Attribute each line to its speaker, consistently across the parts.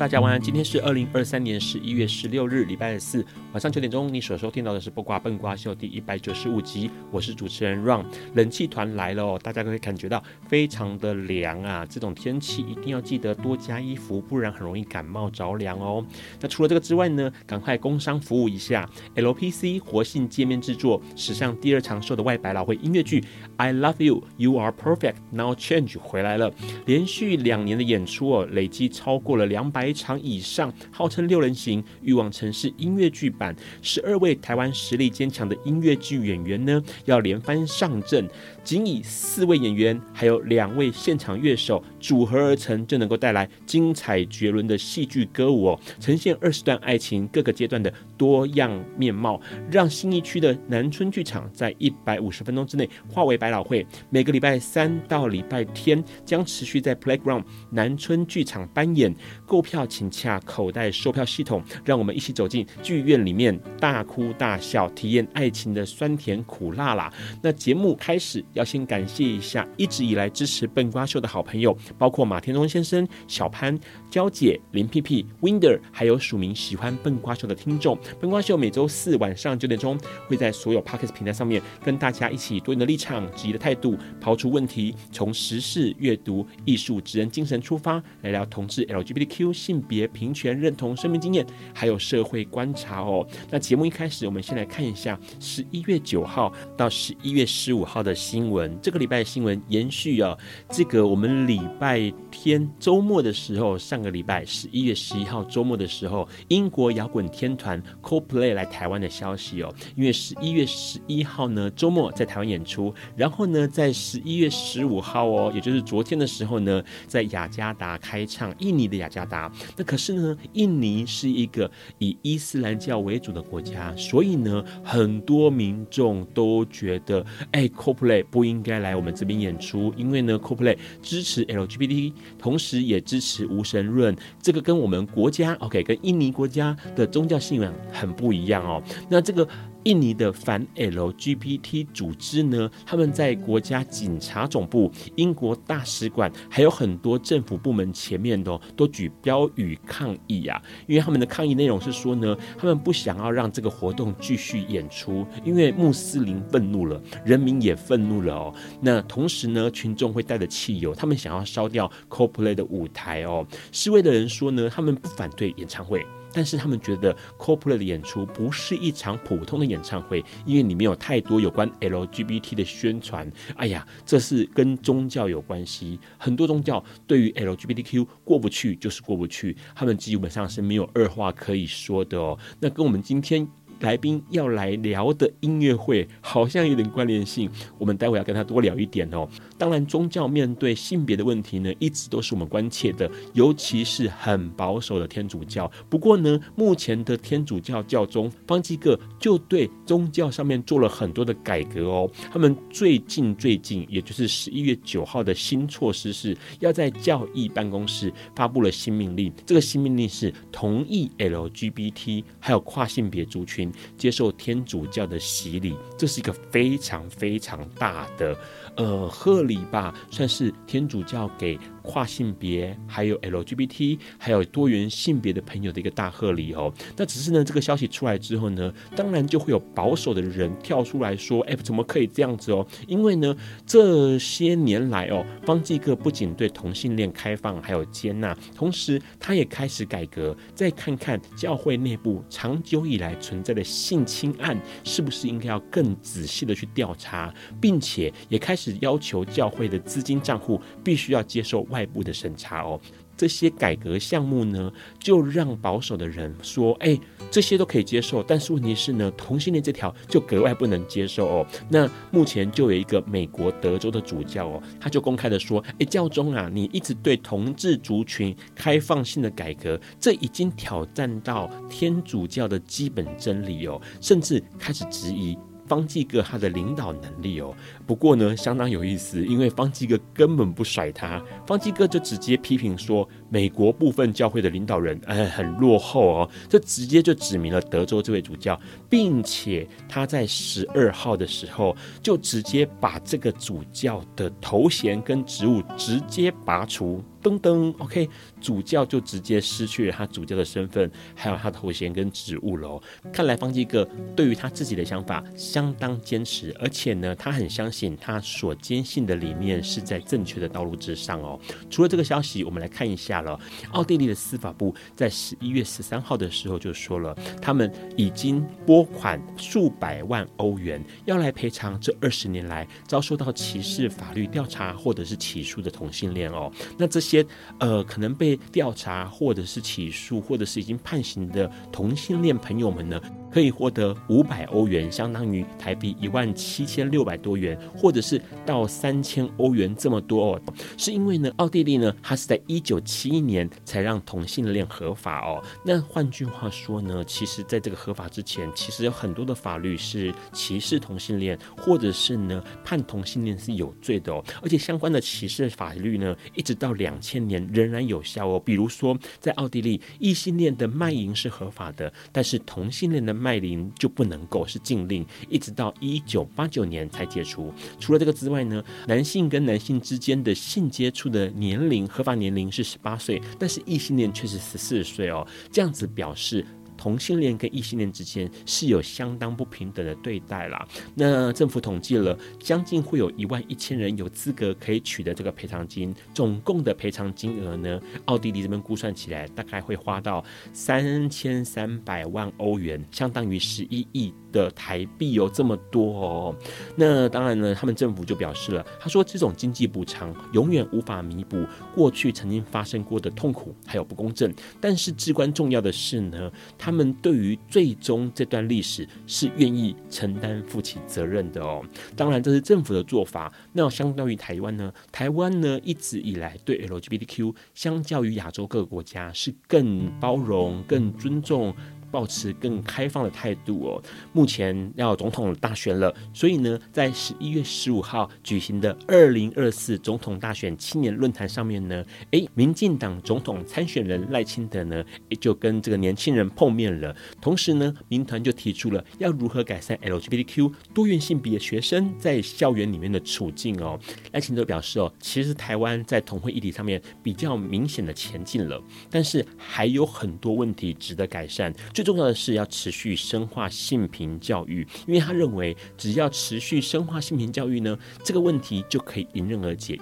Speaker 1: 大家晚安。今天是二零二三年十一月十六日，礼拜四晚上九点钟。你所收听到的是《不瓜笨瓜秀》第一百九十五集，我是主持人 Ron。冷气团来了哦，大家可以感觉到非常的凉啊。这种天气一定要记得多加衣服，不然很容易感冒着凉哦。那除了这个之外呢，赶快工商服务一下，LPC 活性界面制作史上第二长寿的外百老汇音乐剧《I Love You, You Are Perfect, Now Change》回来了，连续两年的演出哦，累计超过了两。百场以上，号称六人行，欲望城市音乐剧版，十二位台湾实力坚强的音乐剧演员呢，要连番上阵。仅以四位演员还有两位现场乐手组合而成，就能够带来精彩绝伦的戏剧歌舞哦，呈现二十段爱情各个阶段的多样面貌，让新义区的南村剧场在一百五十分钟之内化为百老汇。每个礼拜三到礼拜天将持续在 Playground 南村剧场扮演。购票请洽口袋售票系统，让我们一起走进剧院里面，大哭大笑，体验爱情的酸甜苦辣啦。那节目开始。要先感谢一下一直以来支持笨瓜秀的好朋友，包括马天中先生、小潘、娇姐、林屁屁、Winder，还有署名喜欢笨瓜秀的听众。笨瓜秀每周四晚上九点钟会在所有 Podcast 平台上面跟大家一起多元的立场、质疑的态度，抛出问题，从时事、阅读、艺术、职人精神出发，来聊同志 LGBTQ 性别平权认同生命经验，还有社会观察哦。那节目一开始，我们先来看一下十一月九号到十一月十五号的新。新闻这个礼拜的新闻延续啊，这个我们礼拜天周末的时候，上个礼拜十一月十一号周末的时候，英国摇滚天团 Co-Play 来台湾的消息哦。因为十一月十一号呢周末在台湾演出，然后呢在十一月十五号哦，也就是昨天的时候呢，在雅加达开唱，印尼的雅加达。那可是呢，印尼是一个以伊斯兰教为主的国家，所以呢，很多民众都觉得，哎，Co-Play。不应该来我们这边演出，因为呢 Co-Play 支持 LGBT，同时也支持无神论，这个跟我们国家 OK，跟印尼国家的宗教信仰很不一样哦。那这个。印尼的反 LGBT 组织呢，他们在国家警察总部、英国大使馆，还有很多政府部门前面的都举标语抗议啊。因为他们的抗议内容是说呢，他们不想要让这个活动继续演出，因为穆斯林愤怒了，人民也愤怒了哦。那同时呢，群众会带着汽油，他们想要烧掉 Coplay 的舞台哦。示威的人说呢，他们不反对演唱会。但是他们觉得 c o p l a 的演出不是一场普通的演唱会，因为里面有太多有关 LGBT 的宣传。哎呀，这是跟宗教有关系，很多宗教对于 LGBTQ 过不去就是过不去，他们基本上是没有二话可以说的哦。那跟我们今天。来宾要来聊的音乐会好像有点关联性，我们待会要跟他多聊一点哦。当然，宗教面对性别的问题呢，一直都是我们关切的，尤其是很保守的天主教。不过呢，目前的天主教教宗方济各就对宗教上面做了很多的改革哦。他们最近最近，也就是十一月九号的新措施是，要在教义办公室发布了新命令。这个新命令是同意 LGBT 还有跨性别族群。接受天主教的洗礼，这是一个非常非常大的呃贺礼吧，算是天主教给跨性别、还有 LGBT、还有多元性别的朋友的一个大贺礼哦。那只是呢，这个消息出来之后呢，当然就会有保守的人跳出来说：“哎，怎么可以这样子哦？”因为呢，这些年来哦，方济各不仅对同性恋开放还有接纳，同时他也开始改革，再看看教会内部长久以来存在的性侵案，是不是应该要更仔细的去调查，并且也开始要求教会的资金账户必须要接受外部的审查哦。这些改革项目呢，就让保守的人说：“哎，这些都可以接受，但是问题是呢，同性恋这条就格外不能接受哦。”那目前就有一个美国德州的主教哦，他就公开的说：“哎，教宗啊，你一直对同志族群开放性的改革，这已经挑战到天主教的基本真理哦，甚至开始质疑。”方济各他的领导能力哦，不过呢，相当有意思，因为方济各根本不甩他，方济各就直接批评说，美国部分教会的领导人哎很落后哦，这直接就指明了德州这位主教，并且他在十二号的时候就直接把这个主教的头衔跟职务直接拔除。噔噔，OK，主教就直接失去了他主教的身份，还有他的头衔跟职务喽。看来方济各对于他自己的想法相当坚持，而且呢，他很相信他所坚信的理念是在正确的道路之上哦。除了这个消息，我们来看一下了。奥地利的司法部在十一月十三号的时候就说了，他们已经拨款数百万欧元，要来赔偿这二十年来遭受到歧视法律调查或者是起诉的同性恋哦。那这。些呃，可能被调查，或者是起诉，或者是已经判刑的同性恋朋友们呢，可以获得五百欧元，相当于台币一万七千六百多元，或者是到三千欧元这么多哦。是因为呢，奥地利呢，它是在一九七一年才让同性恋合法哦。那换句话说呢，其实在这个合法之前，其实有很多的法律是歧视同性恋，或者是呢判同性恋是有罪的哦。而且相关的歧视法律呢，一直到两千年仍然有效哦。比如说，在奥地利，异性恋的卖淫是合法的，但是同性恋的卖淫就不能够，是禁令，一直到一九八九年才解除。除了这个之外呢，男性跟男性之间的性接触的年龄合法年龄是十八岁，但是异性恋却是十四岁哦。这样子表示。同性恋跟异性恋之间是有相当不平等的对待啦。那政府统计了，将近会有一万一千人有资格可以取得这个赔偿金，总共的赔偿金额呢，奥地利这边估算起来大概会花到三千三百万欧元，相当于十一亿的台币有这么多哦。那当然呢，他们政府就表示了，他说这种经济补偿永远无法弥补过去曾经发生过的痛苦还有不公正，但是至关重要的是呢，他。们对于最终这段历史是愿意承担负起责任的哦。当然，这是政府的做法。那相当于台湾呢？台湾呢一直以来对 LGBTQ 相较于亚洲各个国家是更包容、更尊重。抱持更开放的态度哦。目前要总统大选了，所以呢，在十一月十五号举行的二零二四总统大选青年论坛上面呢，诶，民进党总统参选人赖清德呢，也就跟这个年轻人碰面了。同时呢，民团就提出了要如何改善 LGBTQ 多元性别学生在校园里面的处境哦。赖清德表示哦，其实台湾在同婚议题上面比较明显的前进了，但是还有很多问题值得改善。最重要的是要持续深化性平教育，因为他认为只要持续深化性平教育呢，这个问题就可以迎刃而解。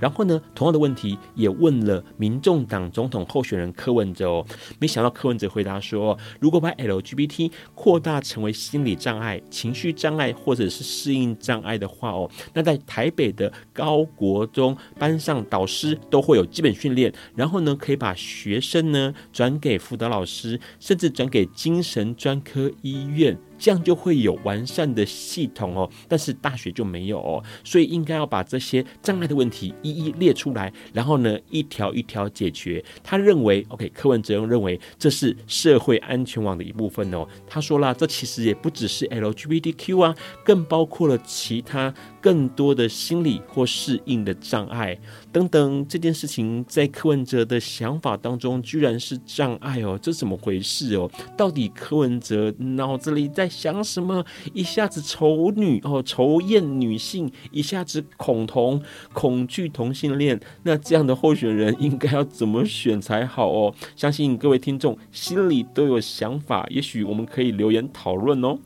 Speaker 1: 然后呢，同样的问题也问了民众党总统候选人柯文哲哦，没想到柯文哲回答说，如果把 LGBT 扩大成为心理障碍、情绪障碍或者是适应障碍的话哦，那在台北的高国中班上导师都会有基本训练，然后呢，可以把学生呢转给辅导老师，甚至转给精神专科医院。这样就会有完善的系统哦。但是大学就没有哦，所以应该要把这些障碍的问题一一列出来，然后呢，一条一条解决。他认为，OK，柯文哲认为这是社会安全网的一部分哦。他说啦，这其实也不只是 LGBTQ 啊，更包括了其他更多的心理或适应的障碍等等。这件事情在柯文哲的想法当中，居然是障碍哦，这怎么回事哦？到底柯文哲脑子里在想什么？一下子丑女哦，仇厌女性，一下子恐同，恐惧同性恋，那这样的候选人应该要怎么选才好哦？相信各位听众心里都有想法，也许我们可以留言讨论哦。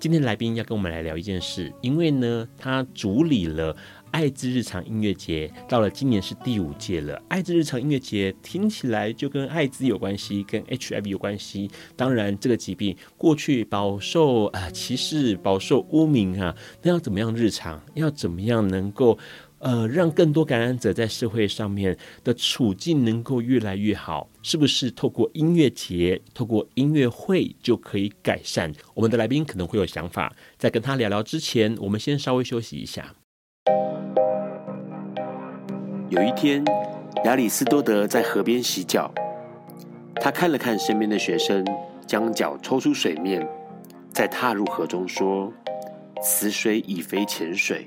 Speaker 1: 今天来宾要跟我们来聊一件事，因为呢，他主理了。爱之日常音乐节到了今年是第五届了。爱之日常音乐节听起来就跟艾滋有关系，跟 HIV 有关系。当然，这个疾病过去饱受啊歧视，饱受污名啊。那要怎么样日常？要怎么样能够呃让更多感染者在社会上面的处境能够越来越好？是不是透过音乐节、透过音乐会就可以改善？我们的来宾可能会有想法。在跟他聊聊之前，我们先稍微休息一下。
Speaker 2: 有一天，亚里斯多德在河边洗脚，他看了看身边的学生，将脚抽出水面，再踏入河中，说：“此水已非浅水。”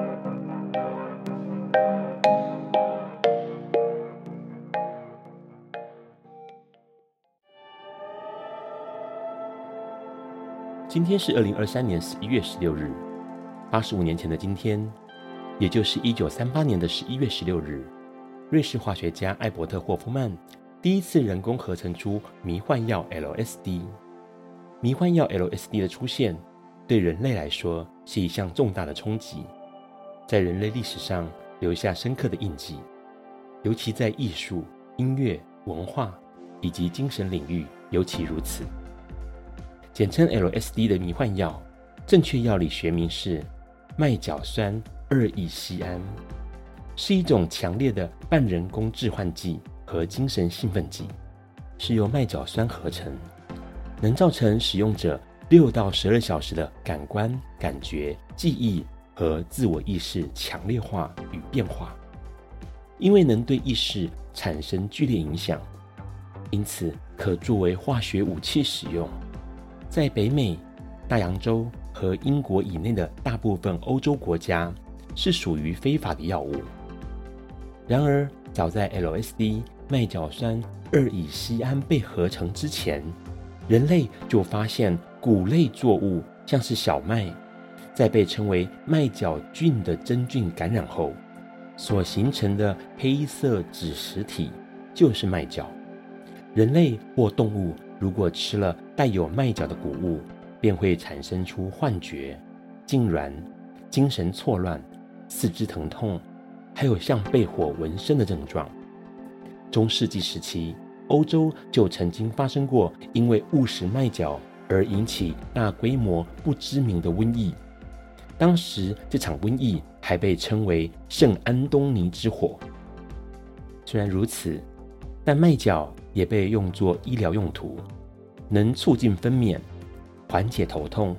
Speaker 1: 今天是二零二三年十一月十六日，八十五年前的今天，也就是一九三八年的十一月十六日，瑞士化学家艾伯特·霍夫曼第一次人工合成出迷幻药 LSD。迷幻药 LSD 的出现，对人类来说是一项重大的冲击，在人类历史上留下深刻的印记，尤其在艺术、音乐、文化以及精神领域尤其如此。简称 LSD 的迷幻药，正确药理学名是麦角酸二乙酰胺，是一种强烈的半人工致幻剂和精神兴奋剂，是由麦角酸合成，能造成使用者六到十二小时的感官、感觉、记忆和自我意识强烈化与变化。因为能对意识产生剧烈影响，因此可作为化学武器使用。在北美、大洋洲和英国以内的大部分欧洲国家，是属于非法的药物。然而，早在 LSD 麦角酸二乙酰胺被合成之前，人类就发现谷类作物，像是小麦，在被称为麦角菌的真菌感染后，所形成的黑色子实体就是麦角。人类或动物。如果吃了带有麦角的谷物，便会产生出幻觉、痉挛、精神错乱、四肢疼痛，还有像被火纹身的症状。中世纪时期，欧洲就曾经发生过因为误食麦角而引起大规模不知名的瘟疫。当时这场瘟疫还被称为圣安东尼之火。虽然如此，但麦角。也被用作医疗用途，能促进分娩、缓解头痛，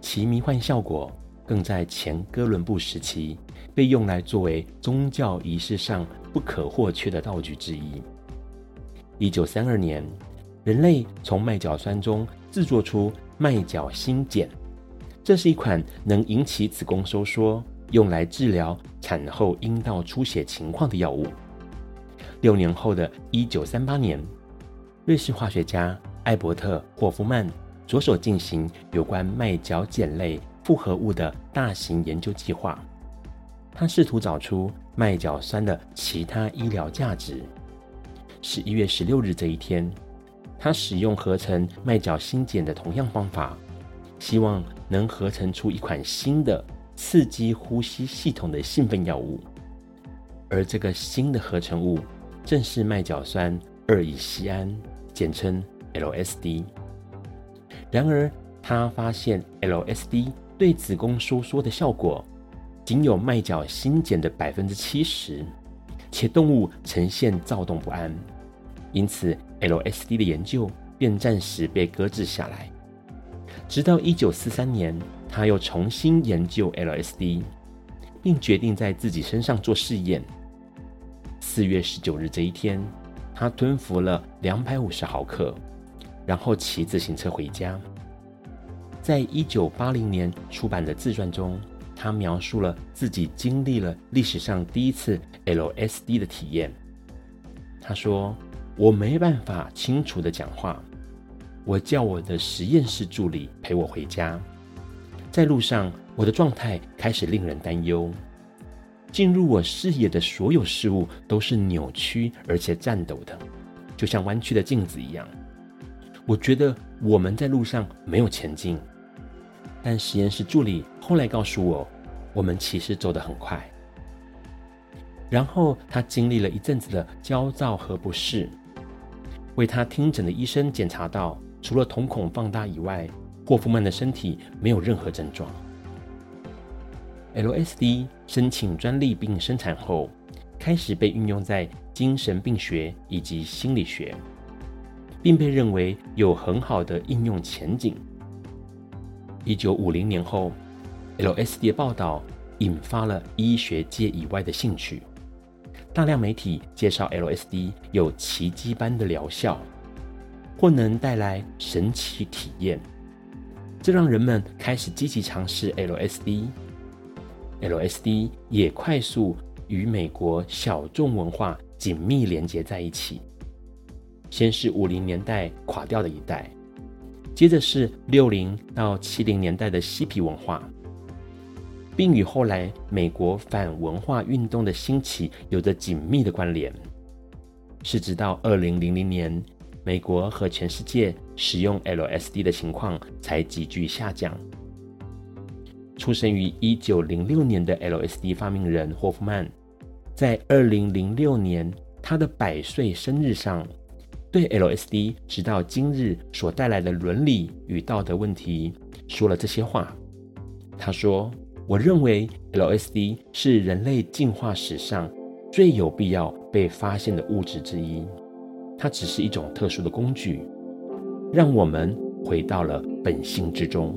Speaker 1: 其迷幻效果更在前哥伦布时期被用来作为宗教仪式上不可或缺的道具之一。一九三二年，人类从麦角酸中制作出麦角新碱，这是一款能引起子宫收缩、用来治疗产后阴道出血情况的药物。六年后的一九三八年，瑞士化学家艾伯特·霍夫曼着手进行有关麦角碱类复合物的大型研究计划。他试图找出麦角酸的其他医疗价值。十一月十六日这一天，他使用合成麦角新碱的同样方法，希望能合成出一款新的刺激呼吸系统的兴奋药物。而这个新的合成物。正是麦角酸二乙酰胺，简称 LSD。然而，他发现 LSD 对子宫收缩的效果仅有脉绞心茧的百分之七十，且动物呈现躁动不安，因此 LSD 的研究便暂时被搁置下来。直到一九四三年，他又重新研究 LSD，并决定在自己身上做试验。四月十九日这一天，他吞服了两百五十毫克。然后骑自行车回家。在一九八零年出版的自传中，他描述了自己经历了历史上第一次 LSD 的体验。他说：“我没办法清楚地讲话，我叫我的实验室助理陪我回家。在路上，我的状态开始令人担忧。进入我视野的所有事物都是扭曲而且颤抖的，就像弯曲的镜子一样。”我觉得我们在路上没有前进，但实验室助理后来告诉我，我们其实走得很快。然后他经历了一阵子的焦躁和不适，为他听诊的医生检查到，除了瞳孔放大以外，霍夫曼的身体没有任何症状。LSD 申请专利并生产后，开始被运用在精神病学以及心理学。并被认为有很好的应用前景。一九五零年后，LSD 的报道引发了医学界以外的兴趣，大量媒体介绍 LSD 有奇迹般的疗效，或能带来神奇体验，这让人们开始积极尝试 LSD。LSD 也快速与美国小众文化紧密连接在一起。先是五零年代垮掉的一代，接着是六零到七零年代的嬉皮文化，并与后来美国反文化运动的兴起有着紧密的关联。是直到二零零零年，美国和全世界使用 LSD 的情况才急剧下降。出生于一九零六年的 LSD 发明人霍夫曼，在二零零六年他的百岁生日上，对 LSD 直到今日所带来的伦理与道德问题说了这些话。他说：“我认为 LSD 是人类进化史上最有必要被发现的物质之一。它只是一种特殊的工具，让我们回到了本性之中。”“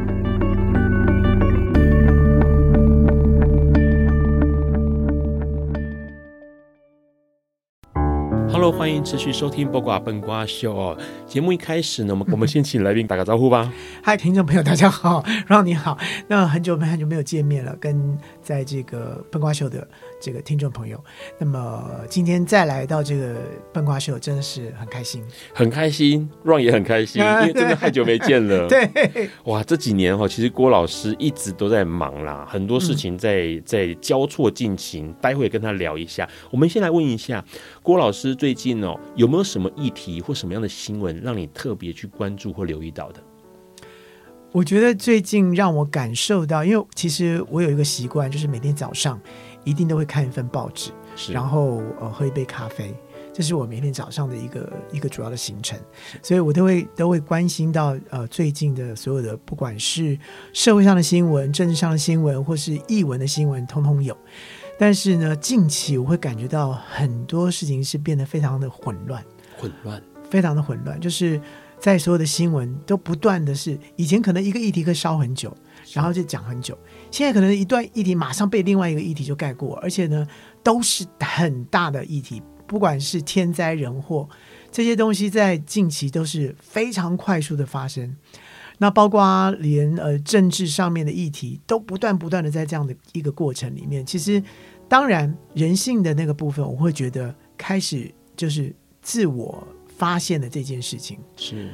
Speaker 1: Hello，欢迎持续收听《八卦笨瓜秀》哦。节目一开始呢，我们 我们先请来宾打个招呼吧。
Speaker 3: 嗨，听众朋友，大家好，Ron 你好。那很久没很久没有见面了，跟在这个笨瓜秀的这个听众朋友。那么今天再来到这个笨瓜秀，真的是很开心，
Speaker 1: 很开心，Ron 也很开心，因为真的太久没见了。
Speaker 3: 对，
Speaker 1: 哇，这几年哈，其实郭老师一直都在忙啦，很多事情在、嗯、在交错进行。待会跟他聊一下。我们先来问一下郭老师最。最近哦，有没有什么议题或什么样的新闻让你特别去关注或留意到的？
Speaker 3: 我觉得最近让我感受到，因为其实我有一个习惯，就是每天早上一定都会看一份报纸，然后呃喝一杯咖啡，这是我每天早上的一个一个主要的行程，所以我都会都会关心到呃最近的所有的，不管是社会上的新闻、政治上的新闻，或是译文的新闻，通通有。但是呢，近期我会感觉到很多事情是变得非常的混乱，
Speaker 1: 混乱，
Speaker 3: 非常的混乱。就是在所有的新闻都不断的是，以前可能一个议题可以烧很久，然后就讲很久，现在可能一段议题马上被另外一个议题就盖过，而且呢，都是很大的议题，不管是天灾人祸这些东西，在近期都是非常快速的发生。那包括连呃政治上面的议题，都不断不断的在这样的一个过程里面，其实。当然，人性的那个部分，我会觉得开始就是自我发现的这件事情
Speaker 1: 是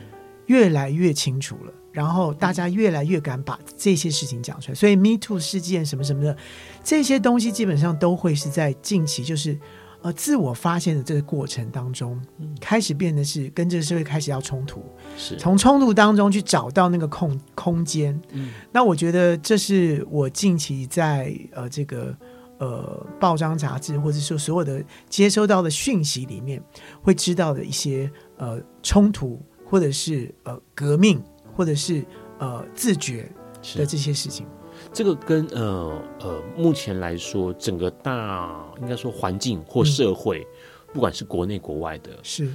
Speaker 3: 越来越清楚了，然后大家越来越敢把这些事情讲出来，所以 Me Too 事件什么什么的这些东西，基本上都会是在近期就是。呃，自我发现的这个过程当中，开始变得是跟这个社会开始要冲突，
Speaker 1: 是
Speaker 3: 从冲突当中去找到那个空空间。嗯，那我觉得这是我近期在呃这个呃报章杂志或者说所有的接收到的讯息里面会知道的一些呃冲突，或者是呃革命，或者是呃自觉的这些事情。
Speaker 1: 这个跟呃呃，目前来说，整个大应该说环境或社会，嗯、不管是国内国外的，
Speaker 3: 是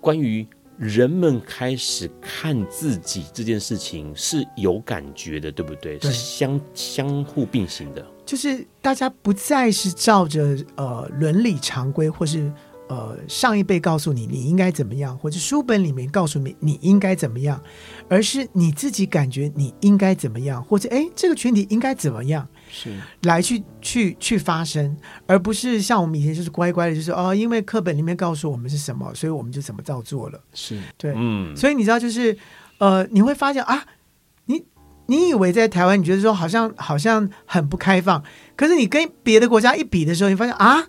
Speaker 1: 关于人们开始看自己这件事情是有感觉的，对不对？对，是相相互并行的，
Speaker 3: 就是大家不再是照着呃伦理常规或是。呃，上一辈告诉你你应该怎么样，或者书本里面告诉你你应该怎么样，而是你自己感觉你应该怎么样，或者哎，这个群体应该怎么样，
Speaker 1: 是
Speaker 3: 来去去去发生，而不是像我们以前就是乖乖的，就是哦，因为课本里面告诉我们是什么，所以我们就怎么照做了。
Speaker 1: 是
Speaker 3: 对，
Speaker 1: 嗯，
Speaker 3: 所以你知道，就是呃，你会发现啊，你你以为在台湾，你觉得说好像好像很不开放，可是你跟别的国家一比的时候，你发现啊。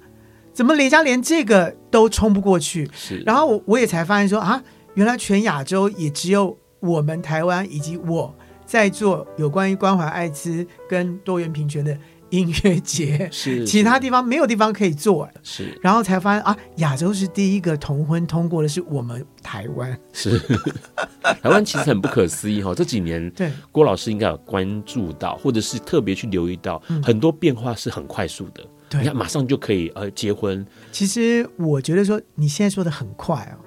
Speaker 3: 怎么雷家连这个都冲不过去？
Speaker 1: 是，
Speaker 3: 然后我我也才发现说啊，原来全亚洲也只有我们台湾以及我在做有关于关怀艾滋跟多元平权的音乐节，
Speaker 1: 是，
Speaker 3: 其他地方没有地方可以做。
Speaker 1: 是，
Speaker 3: 然后才发现啊，亚洲是第一个同婚通过的是我们台湾。
Speaker 1: 是，台湾其实很不可思议哈、哦，这几年 对郭老师应该有关注到，或者是特别去留意到、嗯、很多变化是很快速的。你看，马上就可以呃结婚。
Speaker 3: 其实我觉得说你现在说的很快哦，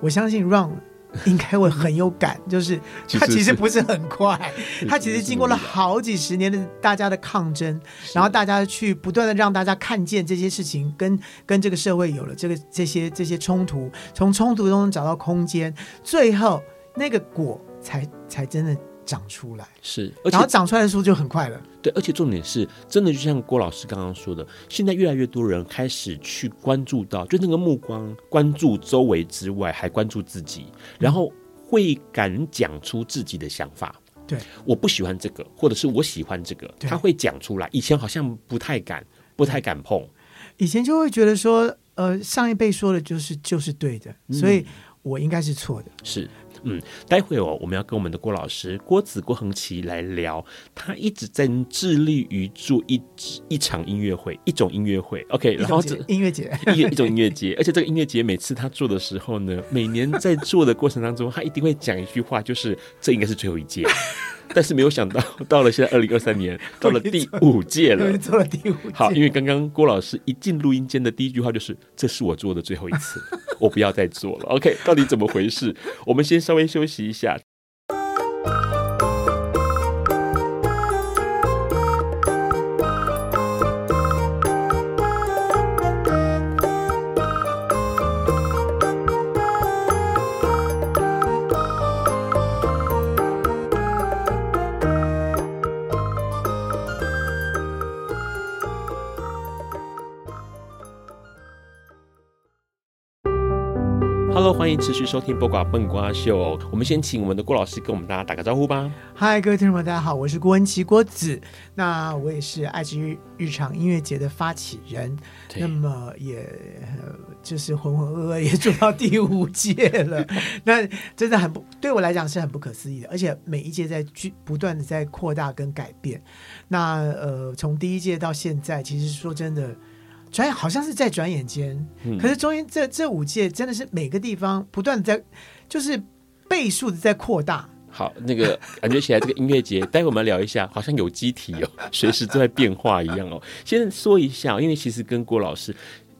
Speaker 3: 我相信 Ron 应该会很有感，就是他其实不是很快，他其实经过了好几十年的大家的抗争，然后大家去不断的让大家看见这些事情跟跟这个社会有了这个这些这些冲突，从冲突中找到空间，最后那个果才才真的。长出来
Speaker 1: 是，
Speaker 3: 然后长出来的时候就很快了。
Speaker 1: 对，而且重点是，真的就像郭老师刚刚说的，现在越来越多人开始去关注到，就那个目光关注周围之外，还关注自己，然后会敢讲出自己的想法。
Speaker 3: 对，
Speaker 1: 我不喜欢这个，或者是我喜欢这个，他会讲出来。以前好像不太敢，不太敢碰。
Speaker 3: 以前就会觉得说，呃，上一辈说的就是就是对的，嗯，所以我应该是错的。
Speaker 1: 是。嗯，待会哦，我们要跟我们的郭老师郭子郭恒琪来聊，他一直在致力于做一一场音乐会，一种音乐会，OK，然后这
Speaker 3: 音乐节
Speaker 1: 一一种音乐节，而且这个音乐节每次他做的时候呢，每年在做的过程当中，他一定会讲一句话，就是这应该是最后一届。但是没有想到，到了现在二零二三年，到了第五届了，
Speaker 3: 做了第五届。
Speaker 1: 好，因为刚刚郭老师一进录音间的第一句话就是：“这是我做的最后一次，我不要再做了。” OK，到底怎么回事？我们先稍微休息一下。欢迎持续收听《播瓜笨瓜秀》。我们先请我们的郭老师跟我们大家打个招呼吧。
Speaker 3: 嗨，各位听众们，大家好，我是郭恩琪郭子。那我也是爱之日日常音乐节的发起人。那么也就是浑浑噩噩也做到第五届了。那真的很不对我来讲是很不可思议的，而且每一届在去不断的在扩大跟改变。那呃，从第一届到现在，其实说真的。转眼好像是在转眼间，嗯，可是中间这这五届真的是每个地方不断在，就是倍数的在扩大。
Speaker 1: 好，那个 感觉起来这个音乐节，待会我们聊一下，好像有机体哦，随时都在变化一样哦。先说一下，因为其实跟郭老师，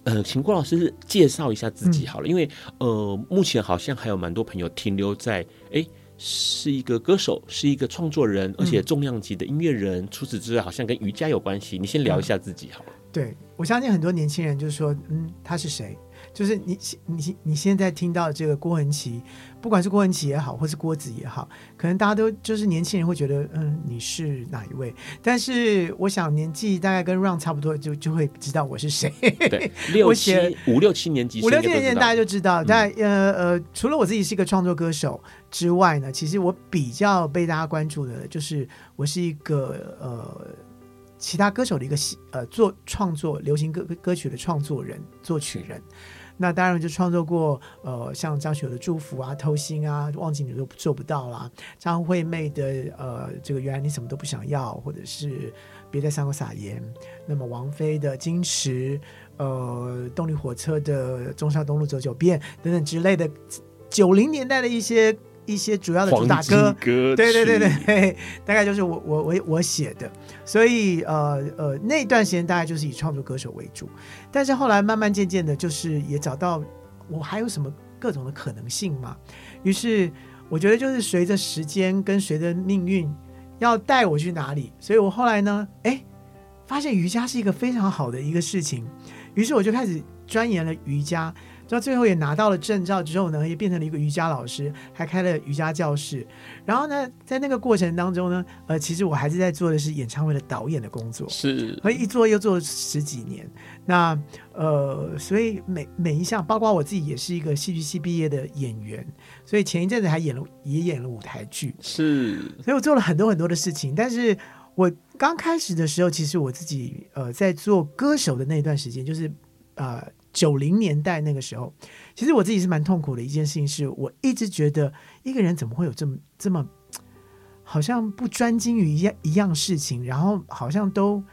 Speaker 1: 呃，请郭老师介绍一下自己好了，嗯，因为呃，目前好像还有蛮多朋友停留在，哎，是一个歌手，是一个创作人，而且重量级的音乐人，嗯。除此之外，好像跟瑜伽有关系。你先聊一下自己好了。
Speaker 3: 对，我相信很多年轻人就是说，嗯，他是谁？就是你你你现在听到这个郭文琪，不管是郭文琪也好，或是郭子也好，可能大家都就是年轻人会觉得，嗯，你是哪一位？但是我想年纪大概跟 Ron 差不多，就就会知道我是谁。
Speaker 1: 对，六七五六七年级，
Speaker 3: 五六七年级大家就知道。但、嗯、呃呃，除了我自己是一个创作歌手之外呢，其实我比较被大家关注的，就是我是一个呃。其他歌手的一个呃做创作流行歌歌曲的创作人作曲人，那当然就创作过呃像张学友的祝福啊、偷心啊、忘记你都做不到啦，张惠妹的呃这个原来你什么都不想要，或者是别在伤口撒盐，那么王菲的矜持，呃动力火车的中山东路走九遍等等之类的九零年代的一些。一些主要的主打歌，歌对对对对，大概就是我我我我写的，所以呃呃那段时间大概就是以创作歌手为主，但是后来慢慢渐渐的，就是也找到我还有什么各种的可能性嘛，于是我觉得就是随着时间跟随着命运要带我去哪里，所以我后来呢，哎，发现瑜伽是一个非常好的一个事情，于是我就开始钻研了瑜伽。到最后也拿到了证照之后呢，也变成了一个瑜伽老师，还开了瑜伽教室。然后呢，在那个过程当中呢，呃，其实我还是在做的是演唱会的导演的工作，
Speaker 1: 是，
Speaker 3: 所以一做又做了十几年。那呃，所以每每一项，包括我自己也是一个戏剧系毕业的演员，所以前一阵子还演了也演了舞台剧，
Speaker 1: 是。
Speaker 3: 所以我做了很多很多的事情。但是我刚开始的时候，其实我自己呃在做歌手的那段时间，就是呃。九零年代那个时候，其实我自己是蛮痛苦的一件事情，是我一直觉得一个人怎么会有这么这么，好像不专精于一样一样事情，然后好像都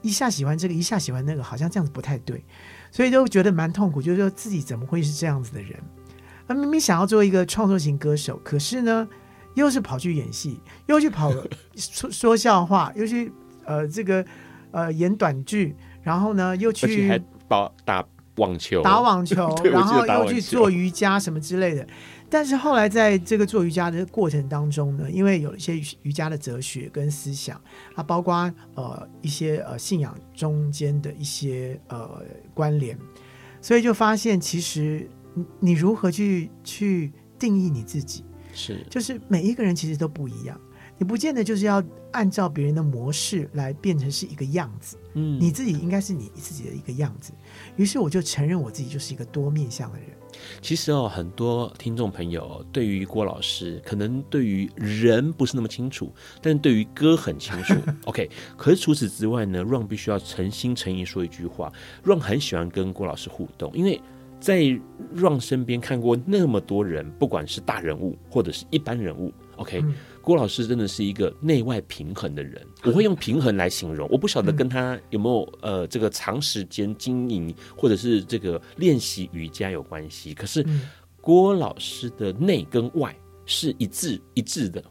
Speaker 3: 一下喜欢这个，一下喜欢那个，好像这样子不太对，所以都觉得蛮痛苦，就是说自己怎么会是这样子的人？啊明明想要做一个创作型歌手，可是呢，又是跑去演戏，又去跑说说笑话，又去呃这个呃演短剧，然后呢又去
Speaker 1: 还打打。网球
Speaker 3: 打网球，然后又去做瑜伽什么之类的。但是后来在这个做瑜伽的过程当中呢，因为有一些瑜伽的哲学跟思想，啊，包括呃一些呃信仰中间的一些呃关联，所以就发现其实你你如何去去定义你自己，
Speaker 1: 是
Speaker 3: 就是每一个人其实都不一样。你不见得就是要按照别人的模式来变成是一个样子，嗯，你自己应该是你自己的一个样子。于是我就承认我自己就是一个多面向的人。
Speaker 1: 其实哦，很多听众朋友对于郭老师，可能对于人不是那么清楚，但是对于歌很清楚。OK，可是除此之外呢，Ron 必须要诚心诚意说一句话，Ron 很喜欢跟郭老师互动，因为在 Ron 身边看过那么多人，不管是大人物或者是一般人物，OK。嗯郭老师真的是一个内外平衡的人，我会用平衡来形容。我不晓得跟他有没有呃这个长时间经营或者是这个练习瑜伽有关系。可是郭老师的内跟外是一致一致的，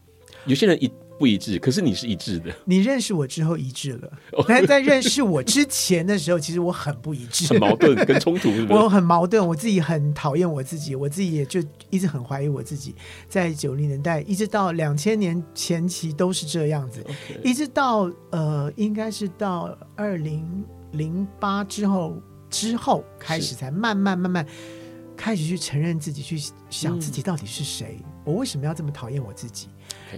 Speaker 1: 有些人一。不一致，可是你是一致的。
Speaker 3: 你认识我之后一致了，但在认识我之前的时候，其实我很不一致，
Speaker 1: 很矛盾跟冲突是是？
Speaker 3: 我很矛盾，我自己很讨厌我自己，我自己也就一直很怀疑我自己。在九零年代一直到两千年前期都是这样子.一直到呃，应该是到二零零八之后之后开始才慢慢慢慢开始去承认自己，去想自己到底是谁，嗯、我为什么要这么讨厌我自己？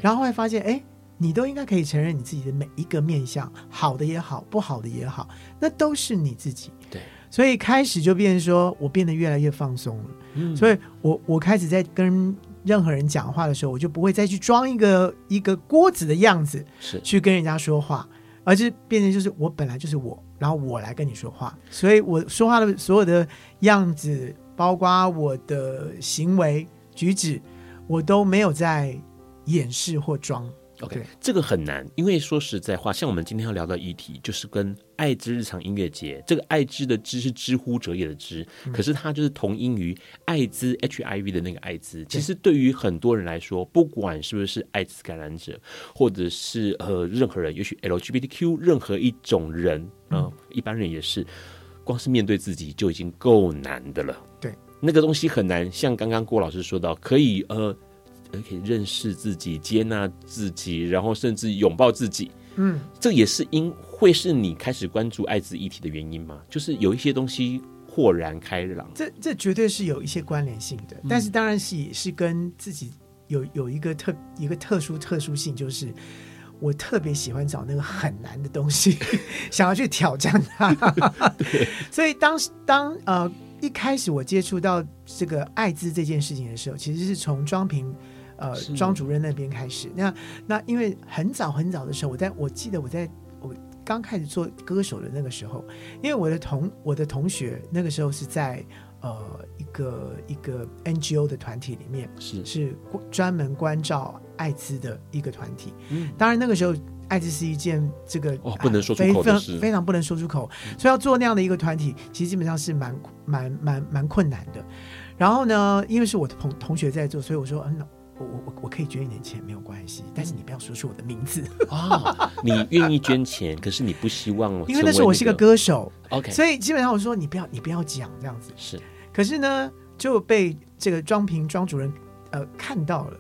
Speaker 3: 然后会发现，哎，你都应该可以承认你自己的每一个面相，好的也好，不好的也好，那都是你自己。
Speaker 1: 对，
Speaker 3: 所以开始就变成说我变得越来越放松了。嗯，所以我我开始在跟任何人讲话的时候，我就不会再去装一个一个锅子的样子，
Speaker 1: 是
Speaker 3: 去跟人家说话，而是变成就是我本来就是我，然后我来跟你说话。所以我说话的所有的样子，包括我的行为举止，我都没有在。掩饰或装
Speaker 1: ，OK，这个很难，因为说实在话，像我们今天要聊的议题，就是跟爱之日常音乐节，这个爱之的之是知乎者也的知，嗯、可是它就是同音于艾滋 HIV 的那个艾滋。其实对于很多人来说，不管是不是艾滋感染者，或者是呃任何人，也许 LGBTQ 任何一种人，呃、嗯，一般人也是，光是面对自己就已经够难的了。
Speaker 3: 对，
Speaker 1: 那个东西很难，像刚刚郭老师说到，可以呃。可以认识自己、接纳自己，然后甚至拥抱自己。嗯，这也是因会是你开始关注艾滋议题的原因吗？就是有一些东西豁然开朗。
Speaker 3: 这这绝对是有一些关联性的，嗯、但是当然是也是跟自己有有一个特一个特殊特殊性，就是我特别喜欢找那个很难的东西，想要去挑战它。所以当当呃一开始我接触到这个艾滋这件事情的时候，其实是从庄平。呃，庄主任那边开始，那那因为很早很早的时候，我在我记得我在我刚开始做歌手的那个时候，因为我的同我的同学那个时候是在呃一个一个 NGO 的团体里面，
Speaker 1: 是
Speaker 3: 是专门关照艾滋的一个团体。
Speaker 1: 嗯，
Speaker 3: 当然那个时候艾滋是一件这个
Speaker 1: 哦不能说出口的事，
Speaker 3: 非常非常不能说出口，所以要做那样的一个团体，其实基本上是蛮蛮蛮蛮困难的。然后呢，因为是我的同同学在做，所以我说嗯。我我我可以捐一点钱没有关系，但是你不要说出我的名字
Speaker 1: 啊！你愿意捐钱，可是你不希望
Speaker 3: 因为那时候我是一个歌手
Speaker 1: ，OK，
Speaker 3: 所以基本上我说你不要你不要讲这样子
Speaker 1: 是，
Speaker 3: 可是呢就被这个庄平庄主任呃看到了，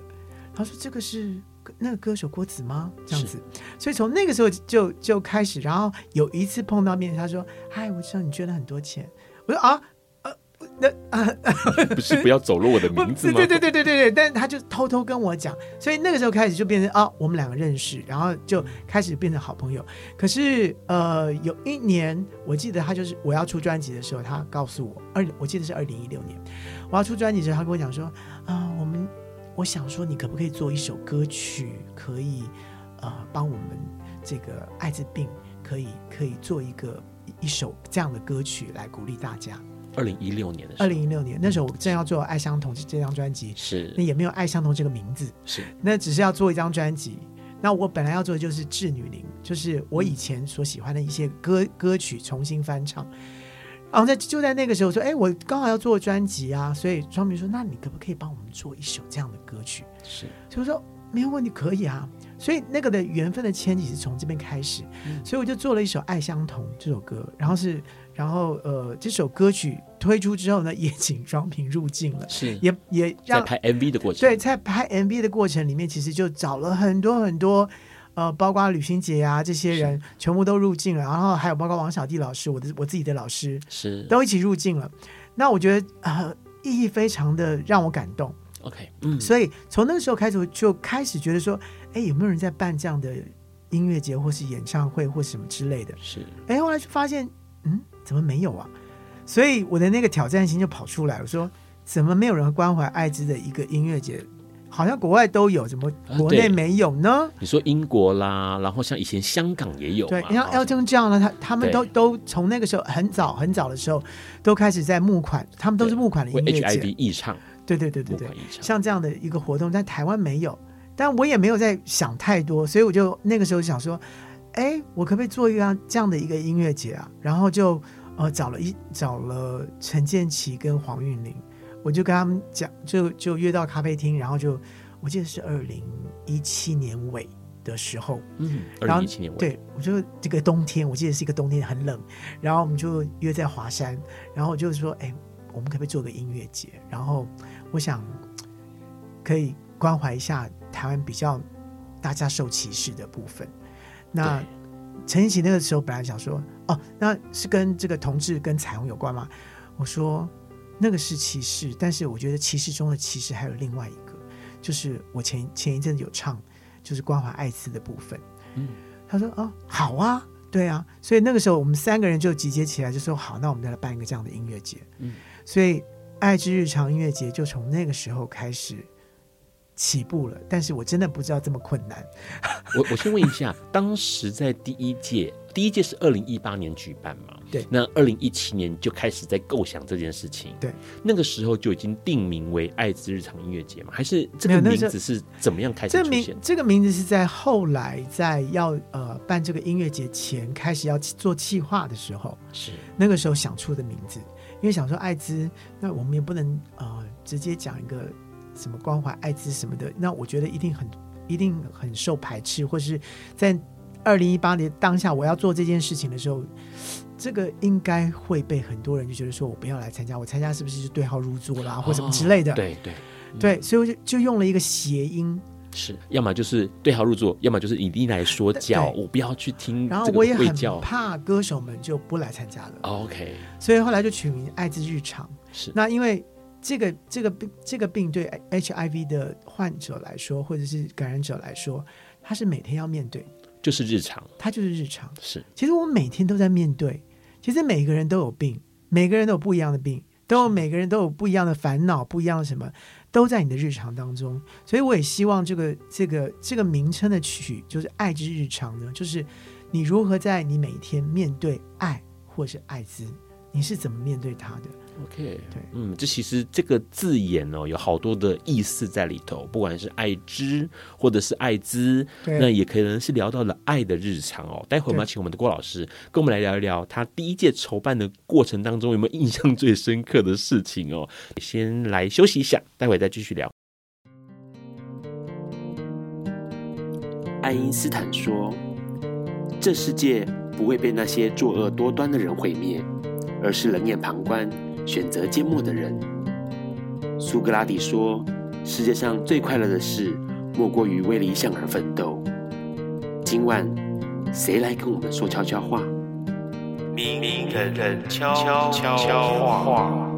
Speaker 3: 他说这个是那个歌手郭子吗？这样子，所以从那个时候就就开始，然后有一次碰到面，他说嗨，我知道你捐了很多钱，我说啊。那啊，
Speaker 1: 不是不要走漏我的名字吗？
Speaker 3: 对对对对对对，但是他就偷偷跟我讲，所以那个时候开始就变成啊，我们两个认识，然后就开始变成好朋友。可是呃，有一年我记得他就是我要出专辑的时候，他告诉我二，我记得是二零一六年我要出专辑的时候，他跟我讲说啊，我们我想说你可不可以做一首歌曲，可以呃帮我们这个艾滋病可以可以做一个一首这样的歌曲来鼓励大家。
Speaker 1: 二零一六年的时候，
Speaker 3: 二零一六年那时候我正要做《爱相同》这张专辑，
Speaker 1: 是
Speaker 3: 那也没有《爱相同》这个名字，
Speaker 1: 是
Speaker 3: 那只是要做一张专辑。那我本来要做的就是《致女伶》，就是我以前所喜欢的一些歌歌曲重新翻唱。然后在就在那个时候说，哎，我刚好要做专辑啊，所以庄明说，那你可不可以帮我们做一首这样的歌曲？
Speaker 1: 是，
Speaker 3: 所以我说没有问题，可以啊。所以那个的缘分的牵起是从这边开始，嗯、所以我就做了一首《爱相同》这首歌，然后是。然后呃，这首歌曲推出之后呢，也请庄平入境了，
Speaker 1: 是
Speaker 3: 也也让
Speaker 1: 在拍 MV 的过程，
Speaker 3: 对，在拍 MV 的过程里面，其实就找了很多很多呃，包括吕欣洁啊这些人，全部都入境了，然后还有包括王小弟老师，我的我自己的老师
Speaker 1: 是
Speaker 3: 都一起入境了。那我觉得呃，意义非常的让我感动。
Speaker 1: OK，嗯，
Speaker 3: 所以从那个时候开始，我就开始觉得说，哎，有没有人在办这样的音乐节，或是演唱会，或什么之类的？
Speaker 1: 是，
Speaker 3: 哎，后来就发现，嗯。怎么没有啊？所以我的那个挑战心就跑出来。我说，怎么没有人关怀艾滋的一个音乐节？好像国外都有，怎么国内没有呢？啊、
Speaker 1: 你说英国啦，然后像以前香港也有，
Speaker 3: 对，像 Elton 这样呢，他他们都都从那个时候很早很早的时候都开始在募款，他们都是募款的音乐节
Speaker 1: ，HIV 艺唱，
Speaker 3: 对对对对对，像这样的一个活动在台湾没有，但我也没有在想太多，所以我就那个时候想说。哎，我可不可以做一个这样的一个音乐节啊？然后就呃找了一找了陈建奇跟黄韵玲，我就跟他们讲，就就约到咖啡厅，然后就我记得是二零一七年尾的时候，
Speaker 1: 嗯，二零一七年尾，
Speaker 3: 对，我就这个冬天，我记得是一个冬天很冷，然后我们就约在华山，然后我就说，哎，我们可不可以做个音乐节？然后我想可以关怀一下台湾比较大家受歧视的部分。那陈建骐那个时候本来想说，哦，那是跟这个同志跟彩虹有关吗？我说那个是歧视，但是我觉得歧视中的歧视还有另外一个，就是我前前一阵子有唱，就是关怀艾滋的部分。
Speaker 1: 嗯，
Speaker 3: 他说，哦，好啊，对啊，所以那个时候我们三个人就集结起来，就说好，那我们再来办一个这样的音乐节。
Speaker 1: 嗯，
Speaker 3: 所以爱之日常音乐节就从那个时候开始。起步了，但是我真的不知道这么困难。
Speaker 1: 我我先问一下，当时在第一届，第一届是二零一八年举办嘛？
Speaker 3: 对。
Speaker 1: 那二零一七年就开始在构想这件事情。
Speaker 3: 对。
Speaker 1: 那个时候就已经定名为爱之日常音乐节嘛？还是这个名字是怎么样开始出现？
Speaker 3: 这名这个名字是在后来在要呃办这个音乐节前开始要做企划的时候，
Speaker 1: 是
Speaker 3: 那个时候想出的名字。因为想说艾滋，那我们也不能呃直接讲一个。什么关怀艾滋什么的，那我觉得一定很一定很受排斥，或是在二零一八年当下我要做这件事情的时候，这个应该会被很多人就觉得说我不要来参加，我参加是不是就对号入座啦，或什么之类的？
Speaker 1: 对对、
Speaker 3: 嗯、对，所以我就就用了一个谐音，
Speaker 1: 是，要么就是对号入座，要么就是一定来说教，我不要去听。
Speaker 3: 然后我也很怕歌手们就不来参加了。
Speaker 1: OK，
Speaker 3: 所以后来就取名“爱之日常”。
Speaker 1: 是，
Speaker 3: 那因为这个这个病这个病对 HIV 的患者来说，或者是感染者来说，他是每天要面对，
Speaker 1: 就是日常，
Speaker 3: 他就是日常。
Speaker 1: 是，
Speaker 3: 其实我每天都在面对。其实每个人都有病，每个人都有不一样的病，都有每个人都有不一样的烦恼，不一样的什么。都在你的日常当中，所以我也希望这个这个这个名称的取就是“爱之日常”呢，就是你如何在你每天面对爱或是艾滋，你是怎么面对它的
Speaker 1: ？OK，对，嗯，这其实这个字眼哦，有好多的意思在里头，不管是爱之或者是爱滋，那也可能是聊到了爱的日常哦。待会我们要请我们的郭老师跟我们来聊一聊，他第一届筹办的过程当中有没有印象最深刻的事情哦。先来休息一下，待会再继续聊。
Speaker 2: 爱因斯坦说：“这世界不会被那些作恶多端的人毁灭，而是冷眼旁观。”选择缄默的人。苏格拉底说：“世界上最快乐的事，莫过于为理想而奋斗。”今晚，谁来跟我们说悄悄话？明人人悄悄话。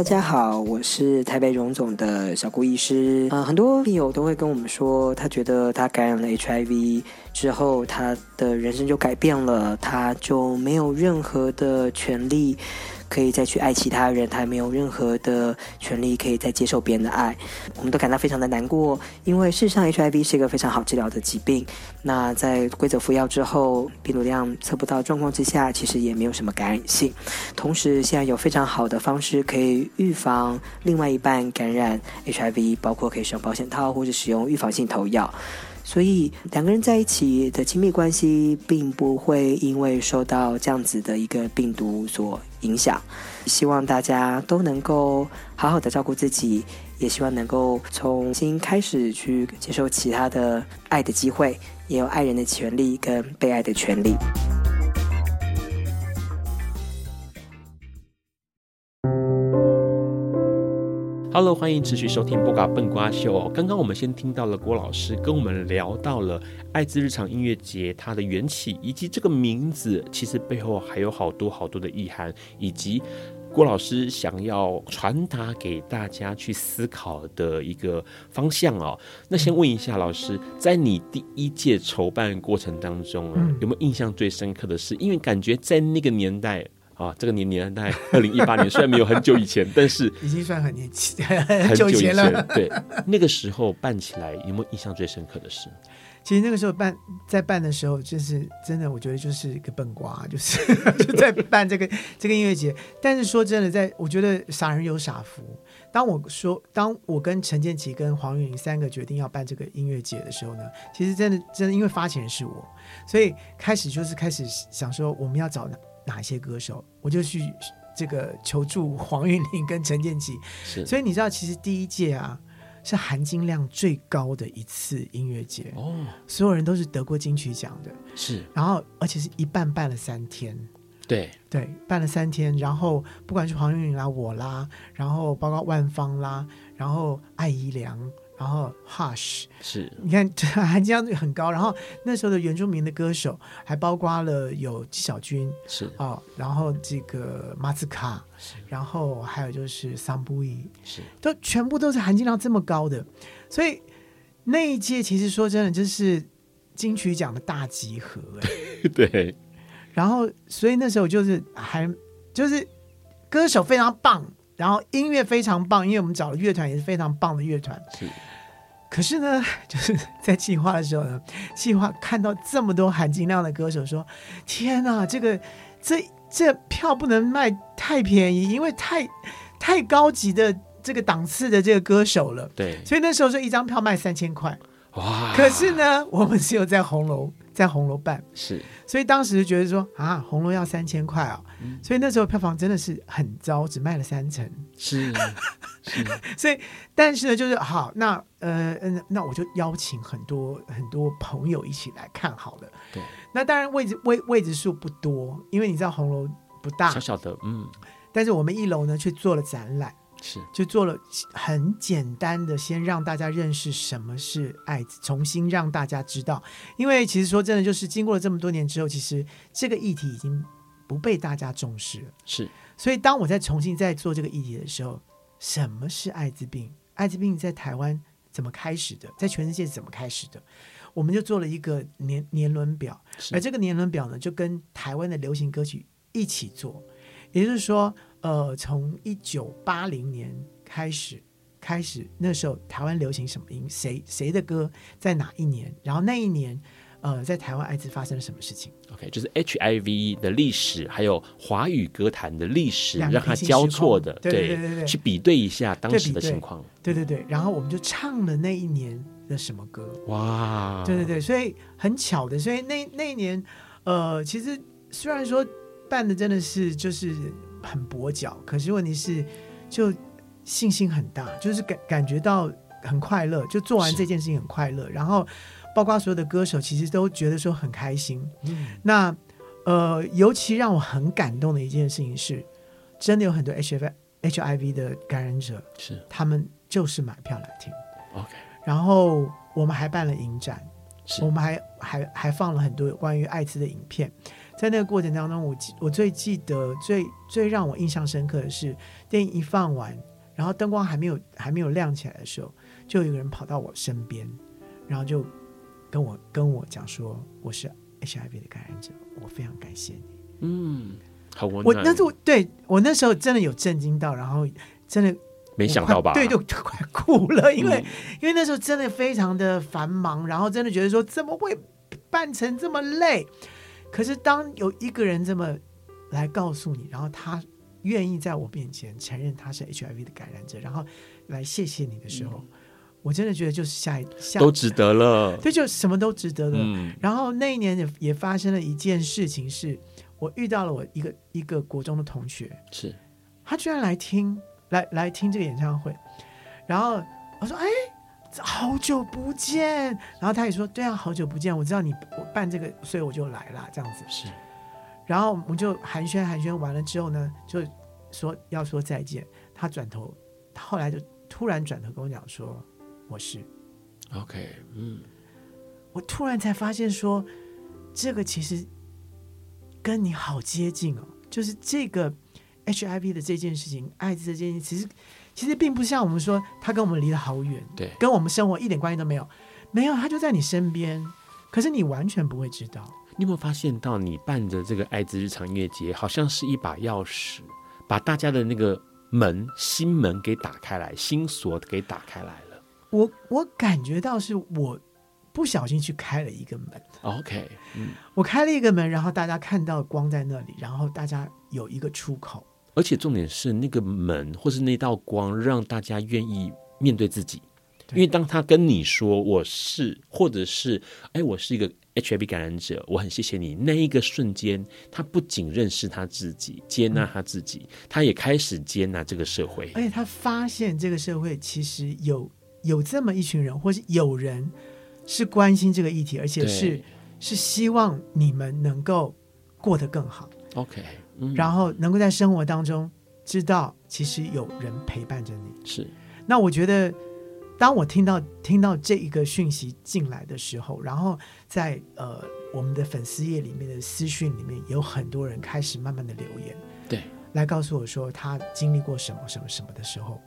Speaker 4: 大家好，我是台北荣总的小顾医师。呃，很多病友都会跟我们说，他觉得他感染了 HIV 之后，他的人生就改变了，他就没有任何的权利。可以再去爱其他人，他没有任何的权利可以再接受别人的爱，我们都感到非常的难过。因为事实上，HIV 是一个非常好治疗的疾病。那在规则服药之后，病毒量测不到状况之下，其实也没有什么感染性。同时，现在有非常好的方式可以预防另外一半感染 HIV，包括可以使用保险套或者使用预防性投药。所以两个人在一起的亲密关系，并不会因为受到这样子的一个病毒所影响。希望大家都能够好好的照顾自己，也希望能够重新开始去接受其他的爱的机会，也有爱人的权利跟被爱的权利。
Speaker 1: Hello，欢迎持续收听《播嘎笨瓜秀》哦。刚刚我们先听到了郭老师跟我们聊到了爱滋日常音乐节它的缘起，以及这个名字其实背后还有好多好多的意涵，以及郭老师想要传达给大家去思考的一个方向哦。那先问一下老师，在你第一届筹办过程当中啊，有没有印象最深刻的事？因为感觉在那个年代。啊，这个年年代二零一八年，虽然没有很久以前，但是
Speaker 3: 已经算很年轻，
Speaker 1: 很 久以前了。对，那个时候办起来有没有印象最深刻的事？
Speaker 3: 其实那个时候办在办的时候，就是真的，我觉得就是一个笨瓜，就是 就在办这个这个音乐节。但是说真的，在我觉得傻人有傻福。当我说，当我跟陈建奇跟黄韵玲三个决定要办这个音乐节的时候呢，其实真的真的因为发起人是我，所以开始就是开始想说我们要找哪。哪些歌手，我就去这个求助黄韵玲跟陈建奇。是，所以你知道，其实第一届啊是含金量最高的一次音乐节哦，所有人都是得过金曲奖的。
Speaker 1: 是，
Speaker 3: 然后而且是一办办了三天，
Speaker 1: 对
Speaker 3: 对，办了三天，然后不管是黄韵玲啦、我啦，然后包括万芳啦，然后艾怡良。然后 Hush
Speaker 1: 是，
Speaker 3: 你看含金量很高。然后那时候的原住民的歌手还包括了有纪晓君
Speaker 1: 是
Speaker 3: 啊、哦，然后这个马兹卡，然后还有就是桑布伊
Speaker 1: 是，
Speaker 3: 都全部都是含金量这么高的。所以那一届其实说真的，就是金曲奖的大集合。
Speaker 1: 对。
Speaker 3: 然后所以那时候就是还就是歌手非常棒，然后音乐非常棒，因为我们找的乐团也是非常棒的乐团。是。可是呢，就是在计划的时候呢，计划看到这么多含金量的歌手，说：“天哪，这个这这票不能卖太便宜，因为太太高级的这个档次的这个歌手了。”
Speaker 1: 对，
Speaker 3: 所以那时候说一张票卖三千块。
Speaker 1: 哇！
Speaker 3: 可是呢，我们只有在红楼。在红楼办。
Speaker 1: 是，
Speaker 3: 所以当时觉得说啊，红楼要三千块啊，嗯，所以那时候票房真的是很糟，只卖了三成。
Speaker 1: 是，是。
Speaker 3: 所以但是呢，就是好，那呃嗯，那我就邀请很多很多朋友一起来看好了。
Speaker 1: 对，
Speaker 3: 那当然位置位位置数不多，因为你知道红楼不大，
Speaker 1: 小小的，嗯。
Speaker 3: 但是我们一楼呢却做了展览，
Speaker 1: 是
Speaker 3: 就做了很简单的，先让大家认识什么是艾滋，重新让大家知道。因为其实说真的，就是经过了这么多年之后，其实这个议题已经不被大家重视了。
Speaker 1: 是，
Speaker 3: 所以当我在重新再做这个议题的时候，什么是艾滋病？艾滋病在台湾怎么开始的？在全世界怎么开始的？我们就做了一个年年轮表，而这个年轮表呢，就跟台湾的流行歌曲一起做。也就是说，呃，从一九八零年开始，开始那时候台湾流行什么音，谁谁的歌在哪一年，然后那一年，呃，在台湾艾滋发生了什么事情
Speaker 1: ？OK，就是 HIV 的历史，还有华语歌坛的历史，让它交错的，
Speaker 3: 对对对对对，
Speaker 1: 去比对一下当时的情况。
Speaker 3: 对对对，然后我们就唱了那一年的什么歌？
Speaker 1: 哇，
Speaker 3: 对对对，所以很巧的，所以那那一年，呃，其实虽然说。办的真的是就是很跛脚，可是问题是就信心很大，就是感感觉到很快乐，就做完这件事情很快乐。然后包括所有的歌手其实都觉得说很开心。嗯、那呃，尤其让我很感动的一件事情是，真的有很多 HIV HIV 的感染者，
Speaker 1: 是
Speaker 3: 他们就是买票来听。
Speaker 1: OK，
Speaker 3: 然后我们还办了影展，
Speaker 1: 是
Speaker 3: 我们还还还放了很多关于艾滋的影片。在那个过程当中，我记我最记得最最让我印象深刻的是，电影一放完，然后灯光还没有还没有亮起来的时候，就有一个人跑到我身边，然后就跟我跟我讲说：“我是 HIV 的感染者，我非常感谢你。”
Speaker 1: 嗯，好温暖。
Speaker 3: 我那时候对我那时候真的有震惊到，然后真的
Speaker 1: 没想到吧？
Speaker 3: 对，就快哭了，因为、
Speaker 1: 嗯、
Speaker 3: 因为那时候真的非常的繁忙，然后真的觉得说怎么会办成这么累。可是，当有一个人这么来告诉你，然后他愿意在我面前承认他是 HIV 的感染者，然后来谢谢你的时候，嗯、我真的觉得就是下一下
Speaker 1: 都值得了，
Speaker 3: 对，就什么都值得了。
Speaker 1: 嗯、
Speaker 3: 然后那一年也也发生了一件事情是，是我遇到了我一个一个国中的同学，
Speaker 1: 是
Speaker 3: 他居然来听来来听这个演唱会，然后我说：“哎。”好久不见，然后他也说：“对啊，好久不见，我知道你我办这个，所以我就来了，这样子。”
Speaker 1: 是，
Speaker 3: 然后我们就寒暄寒暄完了之后呢，就说要说再见。他转头，他后来就突然转头跟我讲说：“我是。”
Speaker 1: OK，嗯，
Speaker 3: 我突然才发现说，这个其实跟你好接近哦，就是这个 HIV 的这件事情，艾滋的这件事情，其实。其实并不像我们说，他跟我们离得好远，
Speaker 1: 对，
Speaker 3: 跟我们生活一点关系都没有，没有，他就在你身边，可是你完全不会知道。
Speaker 1: 你有没有发现到，你办着这个爱之日常音乐节，好像是一把钥匙，把大家的那个门、心门给打开来，心锁给打开来了。
Speaker 3: 我我感觉到是我不小心去开了一个门。
Speaker 1: OK，嗯，
Speaker 3: 我开了一个门，然后大家看到光在那里，然后大家有一个出口。
Speaker 1: 而且重点是那个门，或是那道光，让大家愿意面对自己。因为当他跟你说我是，或者是哎，我是一个 HIV 感染者，我很谢谢你。那一个瞬间，他不仅认识他自己，接纳他自己，嗯、他也开始接纳这个社会。
Speaker 3: 而且他发现这个社会其实有有这么一群人，或是有人是关心这个议题，而且是是希望你们能够过得更好。
Speaker 1: OK。
Speaker 3: 然后能够在生活当中知道，其实有人陪伴着你。
Speaker 1: 是，
Speaker 3: 那我觉得，当我听到听到这一个讯息进来的时候，然后在呃我们的粉丝页里面的私讯里面，有很多人开始慢慢的留言，
Speaker 1: 对，
Speaker 3: 来告诉我说他经历过什么什么什么的时候。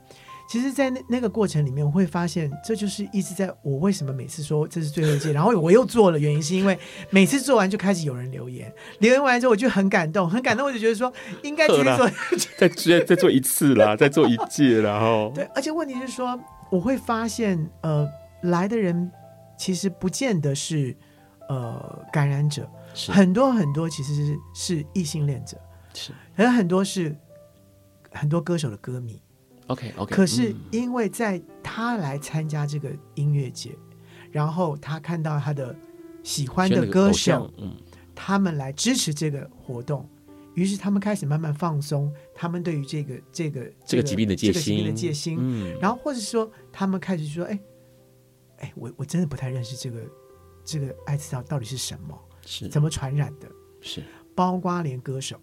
Speaker 3: 其实，在那那个过程里面，我会发现，这就是一直在我为什么每次说这是最后一届，然后我又做了，原因是因为每次做完就开始有人留言，留言完之后我就很感动，很感动，我就觉得说应该继续做，
Speaker 1: 再再再做一次啦，再做一届，然后
Speaker 3: 对，而且问题是说，我会发现，呃，来的人其实不见得是呃感染者，
Speaker 1: 是。
Speaker 3: 很多很多其实是是异性恋者，
Speaker 1: 是，
Speaker 3: 还有很多是很多歌手的歌迷。
Speaker 1: OK OK，
Speaker 3: 可是因为在他来参加这个音乐节，嗯、然后他看到他的喜欢的歌手，嗯，他们来支持这个活动，于是他们开始慢慢放松他们对于这个这个
Speaker 1: 这个疾病的戒心，
Speaker 3: 这个疾病的戒心，
Speaker 1: 嗯，
Speaker 3: 然后或者说他们开始说，哎，哎，我我真的不太认识这个这个艾滋到到底是什么，
Speaker 1: 是。
Speaker 3: 怎么传染的，
Speaker 1: 是。包
Speaker 3: 括连歌手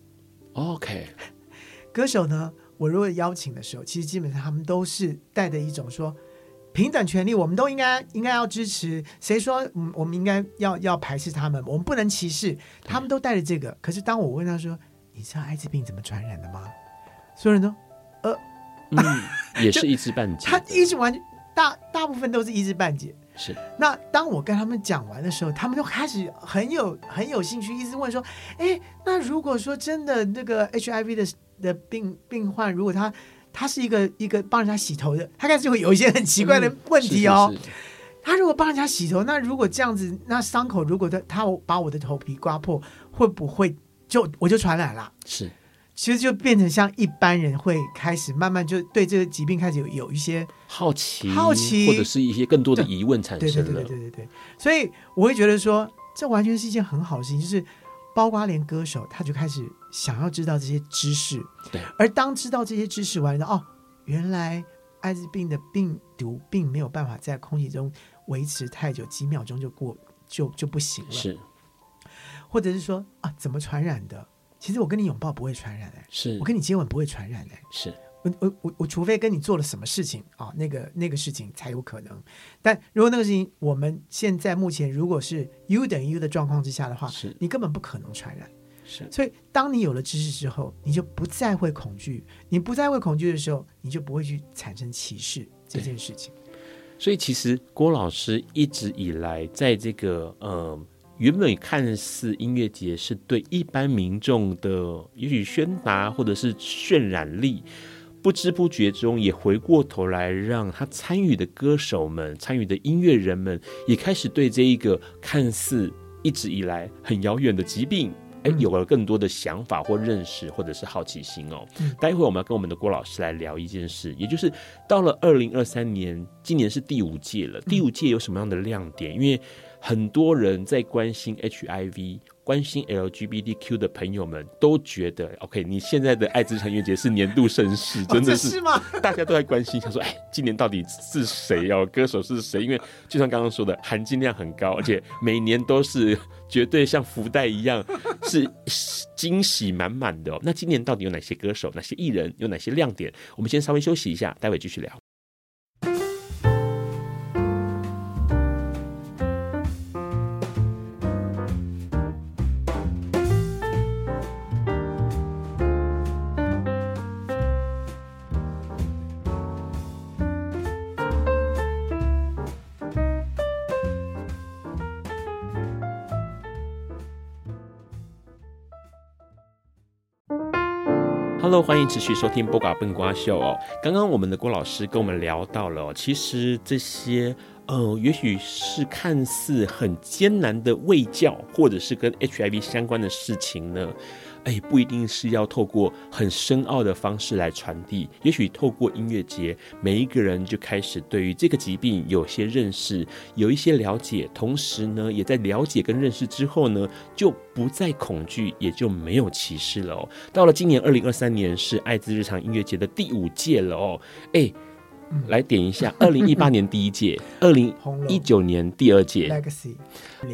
Speaker 1: ，OK。
Speaker 3: 歌手呢，我如果邀请的时候，其实基本上他们都是带着一种说平等权利，我们都应该应该要支持。谁说嗯，我们应该要要排斥他们？我们不能歧视。他们都带着这个。可是当我问他说：“你知道艾滋病怎么传染的吗？”所有人都呃，
Speaker 1: 嗯，也是 一知半解。
Speaker 3: 他一直完全大大部分都是一知半解。
Speaker 1: 是，
Speaker 3: 那当我跟他们讲完的时候，他们就开始很有很有兴趣，一直问说：“哎，那如果说真的那个 HIV 的的病病患，如果他他是一个一个帮人家洗头的，他开始就会有一些很奇怪的问题哦。嗯、是是是他如果帮人家洗头，那如果这样子，那伤口如果他他把我的头皮刮破，会不会就我就传染了？
Speaker 1: 是。”
Speaker 3: 其实就变成像一般人会开始慢慢就对这个疾病开始有有一些
Speaker 1: 好奇、
Speaker 3: 好奇，
Speaker 1: 或者是一些更多的疑问产生了。
Speaker 3: 对对对对对对对。所以我会觉得说，这完全是一件很好的事情，就是包括连歌手他就开始想要知道这些知识。
Speaker 1: 对。
Speaker 3: 而当知道这些知识完了，哦，原来艾滋病的病毒并没有办法在空气中维持太久，几秒钟就过就就不行了。
Speaker 1: 是。
Speaker 3: 或者是说啊，怎么传染的？其实我跟你拥抱不会传染哎，
Speaker 1: 是
Speaker 3: 我跟你接吻不会传染哎，
Speaker 1: 是
Speaker 3: 我我我我除非跟你做了什么事情啊，那个那个事情才有可能。但如果那个事情我们现在目前如果是 U 等于 U 的状况之下的话，
Speaker 1: 是
Speaker 3: 你根本不可能传染。
Speaker 1: 是，
Speaker 3: 所以当你有了知识之后，你就不再会恐惧，你不再会恐惧的时候，你就不会去产生歧视这件事情。
Speaker 1: 所以其实郭老师一直以来在这个呃。原本看似音乐节是对一般民众的也许宣达或者是渲染力，不知不觉中也回过头来让他参与的歌手们、参与的音乐人们也开始对这一个看似一直以来很遥远的疾病，哎，有了更多的想法或认识或者是好奇心哦。待会我们要跟我们的郭老师来聊一件事，也就是到了二零二三年，今年是第五届了，第五届有什么样的亮点？因为很多人在关心 HIV、关心 LGBTQ 的朋友们都觉得，OK，你现在的爱之城音乐节是年度盛事，真的是，
Speaker 3: 是吗？
Speaker 1: 大家都在关心，想说，哎，今年到底是谁哦？歌手是谁？因为就像刚刚说的，含金量很高，而且每年都是绝对像福袋一样，是惊喜满满的哦。那今年到底有哪些歌手、哪些艺人、有哪些亮点？我们先稍微休息一下，待会继续聊。Hello，欢迎持续收听《播瓜笨瓜秀》哦。刚刚我们的郭老师跟我们聊到了，其实这些呃，也许是看似很艰难的卫教，或者是跟 HIV 相关的事情呢。哎，不一定是要透过很深奥的方式来传递，也许透过音乐节，每一个人就开始对于这个疾病有些认识，有一些了解，同时呢，也在了解跟认识之后呢，就不再恐惧，也就没有歧视了哦。到了今年二零二三年是艾滋日常音乐节的第五届了哦，哎，来点一下，二零一八年第一届，二零一九年第二
Speaker 3: 届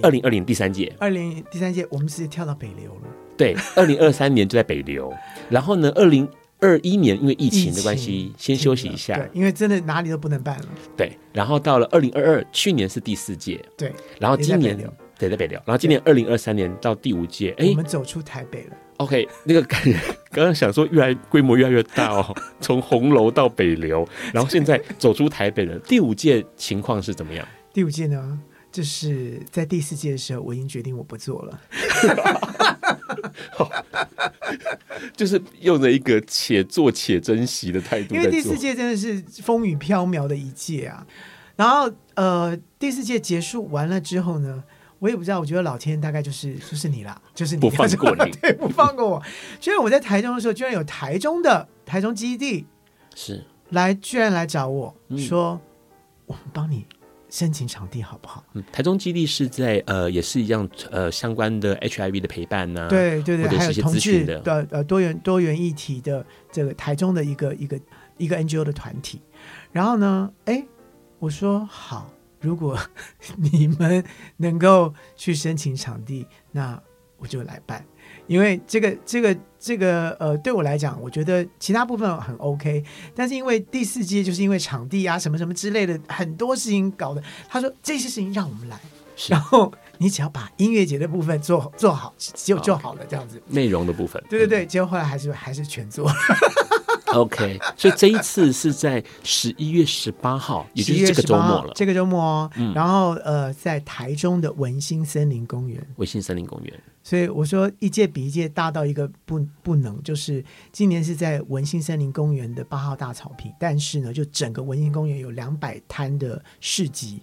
Speaker 1: 二零二零第三届，
Speaker 3: 二零第三届我们直接跳到北流了。
Speaker 1: 对，二零二三年就在北流，然后呢，二零二一年因为疫情的关系，先休息一下。
Speaker 3: 对，因为真的哪里都不能办了。
Speaker 1: 对，然后到了二零二二，去年是第四届。
Speaker 3: 对，
Speaker 1: 然后今年对在北流，然后今年二零二三年到第五届，哎，
Speaker 3: 我们走出台北了。
Speaker 1: OK，那个感觉 刚刚想说越来规模越来越大哦，从红楼到北流，然后现在走出台北了。第五届情况是怎么样？
Speaker 3: 第五届呢？就是在第四届的时候，我已经决定我不做了。
Speaker 1: 就是用着一个且做且珍惜的态度。
Speaker 3: 因为第四届真的是风雨飘渺的一届啊。然后呃，第四届结束完了之后呢，我也不知道，我觉得老天大概就是就是你啦，就是你
Speaker 1: 不放过你，
Speaker 3: 对，不放过我。居然我在台中的时候，居然有台中的台中基地
Speaker 1: 是
Speaker 3: 来，居然来找我、
Speaker 1: 嗯、
Speaker 3: 说，我们帮你。申请场地好不好？
Speaker 1: 嗯，台中基地是在呃，也是一样呃，相关的 HIV 的陪伴呢、啊。
Speaker 3: 对对对，还有同志
Speaker 1: 的
Speaker 3: 呃多元多元议题的这个台中的一个一个一个 NGO 的团体。然后呢，哎，我说好，如果 你们能够去申请场地，那我就来办。因为这个这个这个呃，对我来讲，我觉得其他部分很 OK，但是因为第四季就是因为场地啊什么什么之类的很多事情搞的，他说这些事情让我们来，然后你只要把音乐节的部分做做好就就好了，这样子。
Speaker 1: 内容的部分，
Speaker 3: 对对对，结果后来还是还是全做。
Speaker 1: OK，所以这一次是在十一月十八号，也就是这个周末了。
Speaker 3: 这个周末哦，嗯、然后呃，在台中的文心森林公园。
Speaker 1: 文心森林公园。
Speaker 3: 所以我说一届比一届大到一个不不能，就是今年是在文心森林公园的八号大草坪，但是呢，就整个文心公园有两百摊的市集，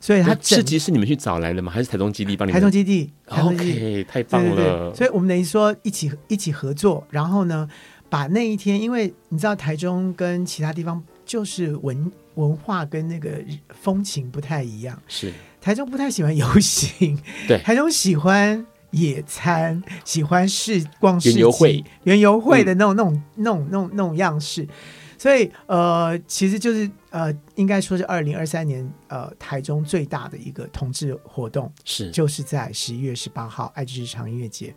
Speaker 3: 所以它
Speaker 1: 市集是你们去找来的吗？还是台中基地帮你们？
Speaker 3: 台中基地。台中基地
Speaker 1: OK，太棒了。
Speaker 3: 对对对，所以我们等于说一起一起合作，然后呢，把那一天，因为你知道台中跟其他地方就是文文化跟那个风情不太一样，
Speaker 1: 是。
Speaker 3: 台中不太喜欢游行，
Speaker 1: 对，
Speaker 3: 台中喜欢野餐，喜欢市逛市
Speaker 1: 游会、
Speaker 3: 园游会的那种、嗯、那种、那种、那种、那种样式，所以呃，其实就是呃，应该说是二零二三年呃，台中最大的一个同志活动
Speaker 1: 是，
Speaker 3: 就是在十一月十八号爱之日常音乐节。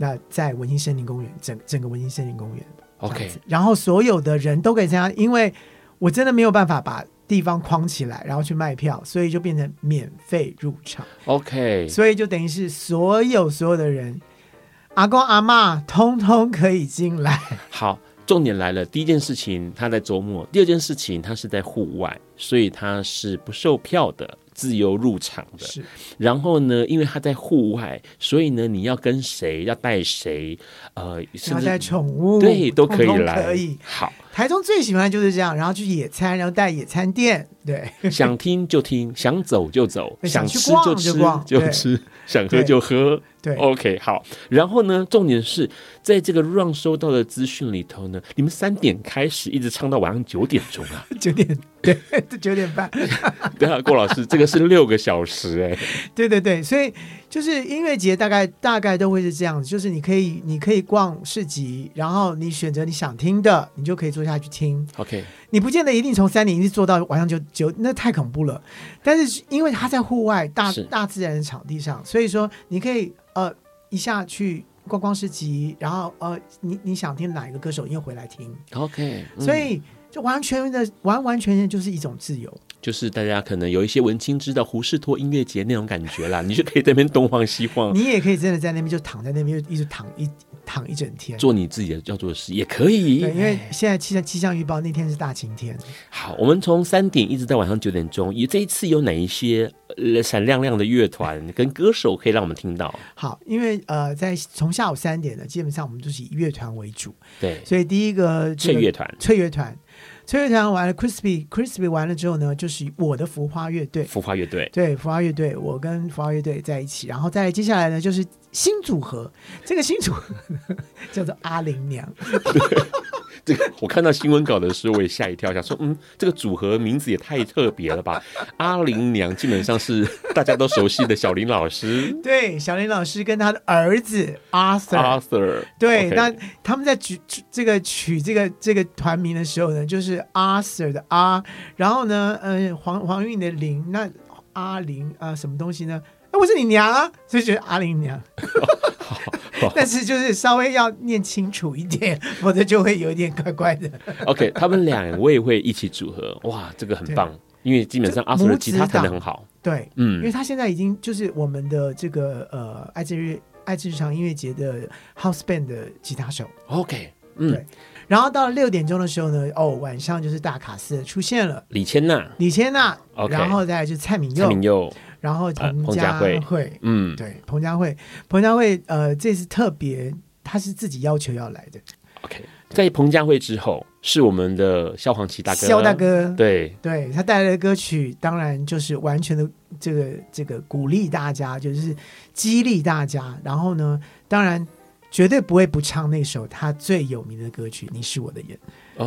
Speaker 3: 那在文心森林公园，整整个文心森林公园
Speaker 1: ，OK，
Speaker 3: 然后所有的人都可以参加，因为我真的没有办法把地方框起来，然后去卖票，所以就变成免费入场
Speaker 1: ，OK，
Speaker 3: 所以就等于是所有所有的人，阿公阿妈通通可以进来。
Speaker 1: 好，重点来了，第一件事情他在周末，第二件事情他是在户外，所以他是不售票的。自由入场的，是。然后呢，因为他在户外，所以呢，你要跟谁，要带谁，呃，
Speaker 3: 要带宠物，
Speaker 1: 对，都可以
Speaker 3: 来，可以。
Speaker 1: 好，
Speaker 3: 台中最喜欢就是这样，然后去野餐，然后带野餐垫，对，
Speaker 1: 想听就听，想走就走，想吃就吃
Speaker 3: 就
Speaker 1: 吃，想喝就喝。
Speaker 3: 对
Speaker 1: ，OK，好。然后呢，重点是在这个 Run 收到的资讯里头呢，你们三点开始一直唱到晚上九点钟啊，
Speaker 3: 九点，对，九点半。
Speaker 1: 对啊，郭老师，这个是六个小时哎。
Speaker 3: 对对对，所以就是音乐节大概大概都会是这样子，就是你可以你可以逛市集，然后你选择你想听的，你就可以坐下去听。
Speaker 1: OK，
Speaker 3: 你不见得一定从三点一直坐到晚上九九，那太恐怖了。但是因为他在户外大大自然的场地上，所以说你可以。呃，一下去逛逛市集，然后呃，你你想听哪一个歌手，又回来听
Speaker 1: ，OK，嗯，
Speaker 3: 所以就完全的完完全全就是一种自由，
Speaker 1: 就是大家可能有一些文青知道胡适托音乐节那种感觉啦，你就可以在那边东晃西晃，
Speaker 3: 你也可以真的在那边就躺在那边就一直躺一。躺一整天，做
Speaker 1: 你自己的要做的事也可以。
Speaker 3: 对，因为现在气象气象预报那天是大晴天。
Speaker 1: 好，我们从三点一直到晚上九点钟，也这一次有哪一些闪亮亮的乐团跟歌手可以让我们听到？
Speaker 3: 好，因为呃，在从下午三点呢，基本上我们都是以乐团为主。
Speaker 1: 对，
Speaker 3: 所以第一个
Speaker 1: 脆乐团，
Speaker 3: 脆乐团。脆乐团完了，Crispy Crispy 完了之后呢，就是我的浮花乐队，
Speaker 1: 浮花乐队，
Speaker 3: 对，浮花乐队，我跟浮花乐队在一起，然后再接下来呢，就是新组合，这个新组合 叫做阿玲娘。
Speaker 1: 这 个我看到新闻稿的时候，我也吓一跳，想说，嗯，这个组合名字也太特别了吧？阿玲娘基本上是大家都熟悉的小林老师，
Speaker 3: 对，小林老师跟他的儿子 Arthur，Arthur，对，那.他们在取这个取这个这个团名的时候呢，就是 Arthur 的 R，然后呢，呃，黄黄韵的玲，那阿玲啊，什么东西呢？哎，我是你娘啊，所以就是阿玲娘。但是就是稍微要念清楚一点，否则就会有一点怪怪的。
Speaker 1: OK，他们两位会一起组合，哇，这个很棒，因为基本上阿的吉他弹的很好。
Speaker 3: 对，嗯，因为他现在已经就是我们的这个呃爱之日爱之日常音乐节的 House Band 的吉他手。
Speaker 1: OK，嗯，
Speaker 3: 对。然后到了六点钟的时候呢，哦，晚上就是大卡司出现了，
Speaker 1: 李千娜，
Speaker 3: 李千娜然后再来就是蔡敏佑，
Speaker 1: 蔡敏佑。
Speaker 3: 然后彭佳慧，
Speaker 1: 呃、嗯，
Speaker 3: 对，彭佳慧，彭佳慧，呃，这次特别，他是自己要求要来的。
Speaker 1: OK，在彭佳慧之后，是我们的萧煌奇大哥，
Speaker 3: 萧大哥，
Speaker 1: 对，
Speaker 3: 对他带来的歌曲，当然就是完全的这个这个鼓励大家，就是激励大家。然后呢，当然绝对不会不唱那首他最有名的歌曲《你是我的眼》。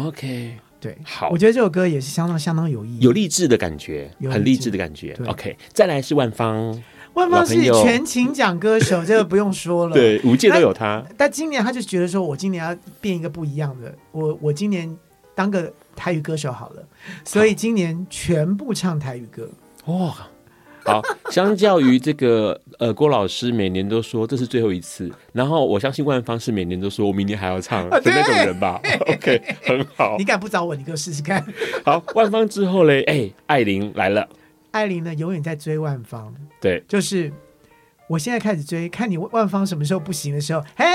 Speaker 1: OK。
Speaker 3: 对，
Speaker 1: 好，
Speaker 3: 我觉得这首歌也是相当相当有意义，
Speaker 1: 有励志的感觉，很励志的感觉。OK，再来是万芳，
Speaker 3: 万芳是全勤奖歌手，这个不用说了，
Speaker 1: 对，五届都有他。
Speaker 3: 但今年他就觉得说，我今年要变一个不一样的，我我今年当个台语歌手好了，所以今年全部唱台语歌。哇，
Speaker 1: 好，相较于这个呃郭老师每年都说这是最后一次，然后我相信万芳是每年都说我明年还要唱的那种人吧。OK，很好。
Speaker 3: 你敢不找我？你给我试试看。
Speaker 1: 好，万芳之后嘞，哎、欸，艾琳来了。
Speaker 3: 艾琳呢，永远在追万芳。
Speaker 1: 对，
Speaker 3: 就是我现在开始追，看你万芳什么时候不行的时候，嘿，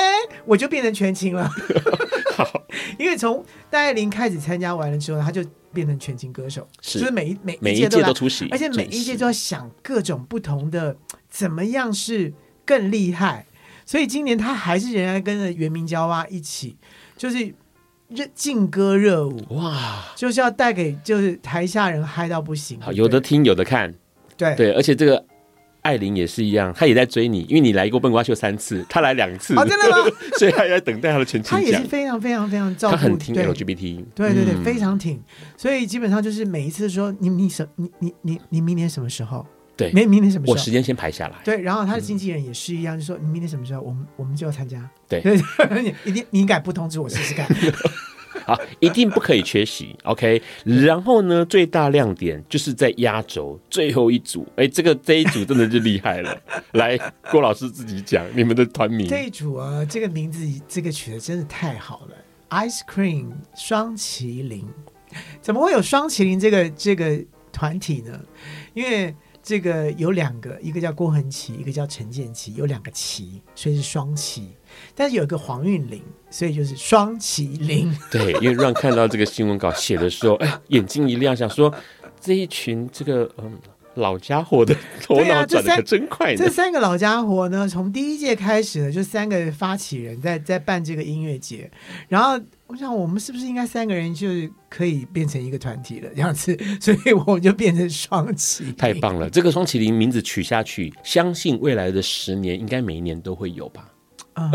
Speaker 3: 我就变成全勤了。好，因为从戴爱玲开始参加完了之后，他就变成全勤歌手，是就是每一每
Speaker 1: 每一届都出席，
Speaker 3: 而且每一届都要想各种不同的怎么样是更厉害。所以今年他还是仍然跟着袁明娇啊一起，就是热劲歌热舞哇，就是要带给就是台下人嗨到不行。
Speaker 1: 好，有的听有的看，
Speaker 3: 对
Speaker 1: 对，而且这个。艾琳也是一样，他也在追你，因为你来过笨瓜秀三次，他来两次，
Speaker 3: 哦，真的吗？
Speaker 1: 所以他也在等待他的全勤奖。
Speaker 3: 他也是非常非常非常照顾，
Speaker 1: 他很挺 LGBT，
Speaker 3: 对对对，嗯、非常挺。所以基本上就是每一次说你你什你你你你明年什么时候？
Speaker 1: 对，
Speaker 3: 明明年什么时候？
Speaker 1: 我时间先排下来。
Speaker 3: 对，然后他的经纪人也是一样，就说你明年什么时候，我们我们就要参加。
Speaker 1: 对，
Speaker 3: 你你敢不通知我试试看？
Speaker 1: 好，一定不可以缺席，OK。然后呢，最大亮点就是在压轴最后一组，哎，这个这一组真的就厉害了。来，郭老师自己讲你们的团名。
Speaker 3: 这一组啊，这个名字这个取得真的太好了，Ice Cream 双麒麟，怎么会有双麒麟这个这个团体呢？因为这个有两个，一个叫郭恒琪，一个叫陈建骐，有两个骐，所以是双麒。但是有一个黄韵玲，所以就是双麒麟。
Speaker 1: 对，因为让看到这个新闻稿写的时候，哎，眼睛一亮，想说 这一群这个嗯。老家伙的头脑转的可真快呢。
Speaker 3: 这三个老家伙呢，从第一届开始呢，就三个发起人在在办这个音乐节。然后我想，我们是不是应该三个人就是可以变成一个团体了？这样子，所以我们就变成双麒麟。
Speaker 1: 太棒了！这个双麒麟名字取下去，相信未来的十年应该每一年都会有吧。
Speaker 3: 嗯、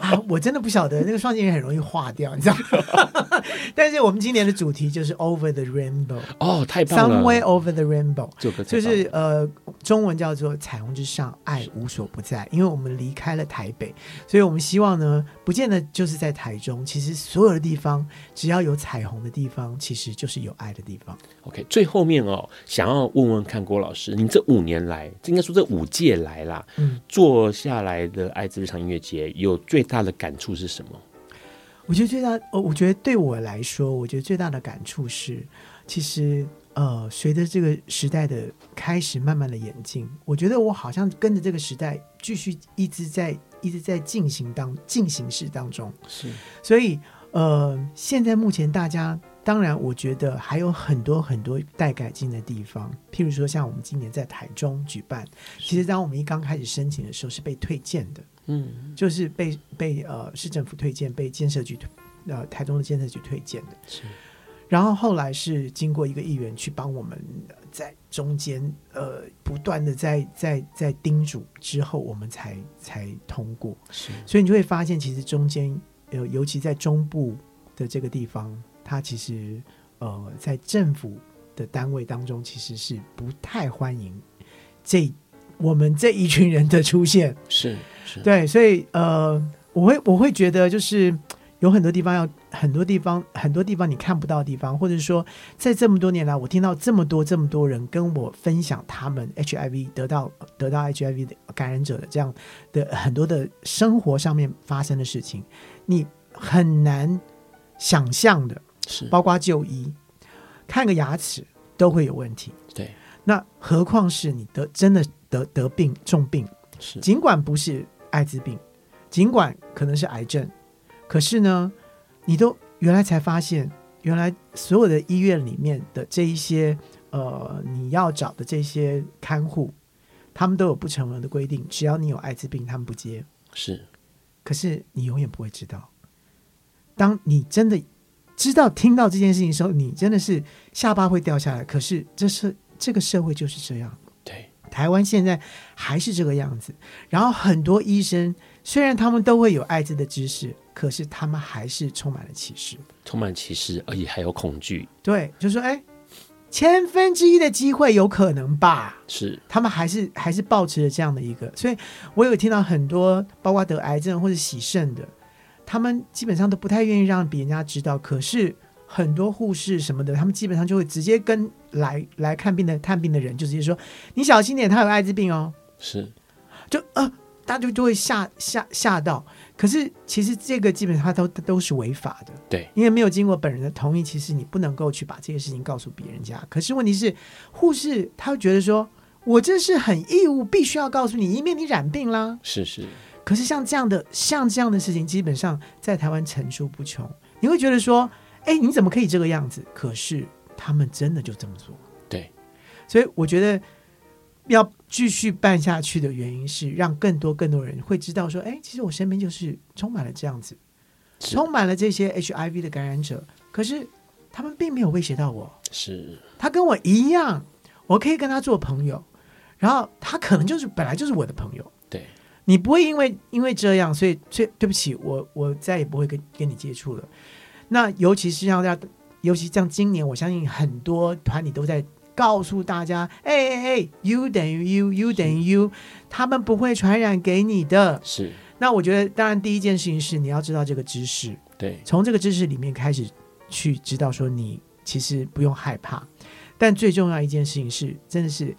Speaker 3: 啊，我真的不晓得那个双麒麟很容易化掉，你知道吗？但是我们今年的主题就是 Over the Rainbow
Speaker 1: 哦，太棒了
Speaker 3: ！Somewhere over the rainbow，
Speaker 1: 就，
Speaker 3: 就是呃，中文叫做彩虹之上，爱无所不在。因为我们离开了台北，所以我们希望呢，不见得就是在台中，其实所有的地方，只要有彩虹的地方，其实就是有爱的地方。
Speaker 1: OK，最后面哦，想要问问看郭老师，你这五年来，应该说这五届来啦，嗯，做下来的爱之日常音乐节有最大的感触是什么？
Speaker 3: 我觉得最大，呃，我觉得对我来说，我觉得最大的感触是，其实，呃，随着这个时代的开始慢慢的演进，我觉得我好像跟着这个时代继续一直在一直在进行当进行式当中。
Speaker 1: 是，所
Speaker 3: 以，呃，现在目前大家。当然，我觉得还有很多很多待改进的地方。譬如说，像我们今年在台中举办，其实当我们一刚开始申请的时候是被推荐的，嗯，就是被被呃市政府推荐，被建设局推呃台中的建设局推荐的。是，然后后来是经过一个议员去帮我们在中间呃不断的在在在叮嘱之后，我们才才通过。是，所以你就会发现，其实中间呃尤其在中部的这个地方。它其实，呃，在政府的单位当中，其实是不太欢迎这我们这一群人的出现。
Speaker 1: 是是，
Speaker 3: 对，所以呃，我会我会觉得，就是有很多地方要很多地方很多地方你看不到的地方，或者说，在这么多年来，我听到这么多这么多人跟我分享他们 HIV 得到得到 HIV 的感染者的这样的很多的生活上面发生的事情，你很难想象的。是，包括就医，看个牙齿都会有问题。
Speaker 1: 对，
Speaker 3: 那何况是你得真的得得病重病，是尽管不是艾滋病，尽管可能是癌症，可是呢，你都原来才发现，原来所有的医院里面的这一些呃，你要找的这些看护，他们都有不成文的规定，只要你有艾滋病，他们不接。
Speaker 1: 是，
Speaker 3: 可是你永远不会知道，当你真的。知道听到这件事情的时候，你真的是下巴会掉下来。可是这是这个社会就是这样。
Speaker 1: 对，
Speaker 3: 台湾现在还是这个样子。然后很多医生虽然他们都会有艾滋的知识，可是他们还是充满了歧视，
Speaker 1: 充满歧视，而且还有恐惧。
Speaker 3: 对，就说哎，千分之一的机会有可能吧？
Speaker 1: 是，
Speaker 3: 他们还是还是保持着这样的一个。所以我有听到很多，包括得癌症或者洗肾的。他们基本上都不太愿意让别人家知道，可是很多护士什么的，他们基本上就会直接跟来来看病的探病的人，就直接说：“你小心点，他有艾滋病哦。”
Speaker 1: 是，
Speaker 3: 就呃，大家就就会吓吓吓到。可是其实这个基本上都都是违法的，
Speaker 1: 对，
Speaker 3: 因为没有经过本人的同意，其实你不能够去把这些事情告诉别人家。可是问题是，护士他会觉得说，我这是很义务，必须要告诉你，以免你染病啦。
Speaker 1: 是是。
Speaker 3: 可是像这样的像这样的事情，基本上在台湾层出不穷。你会觉得说，哎，你怎么可以这个样子？可是他们真的就这么做。
Speaker 1: 对，
Speaker 3: 所以我觉得。要继续办下去的原因是，让更多更多人会知道说，哎，其实我身边就是充满了这样子，充满了这些 HIV 的感染者，可是他们并没有威胁到我，
Speaker 1: 是
Speaker 3: 他跟我一样，我可以跟他做朋友，然后他可能就是本来就是我的朋友，
Speaker 1: 对，
Speaker 3: 你不会因为因为这样，所以所以对不起，我我再也不会跟跟你接触了。那尤其是像大家，尤其像今年，我相信很多团体都在。告诉大家，哎哎哎，U 等于 U，U 等于 U，他们不会传染给你的。
Speaker 1: 是。
Speaker 3: 那我觉得，当然第一件事情是你要知道这个知识。
Speaker 1: 对。从
Speaker 3: 这个知识里面开始去知道说，你其实不用害怕。但最重要一件事情是，真的是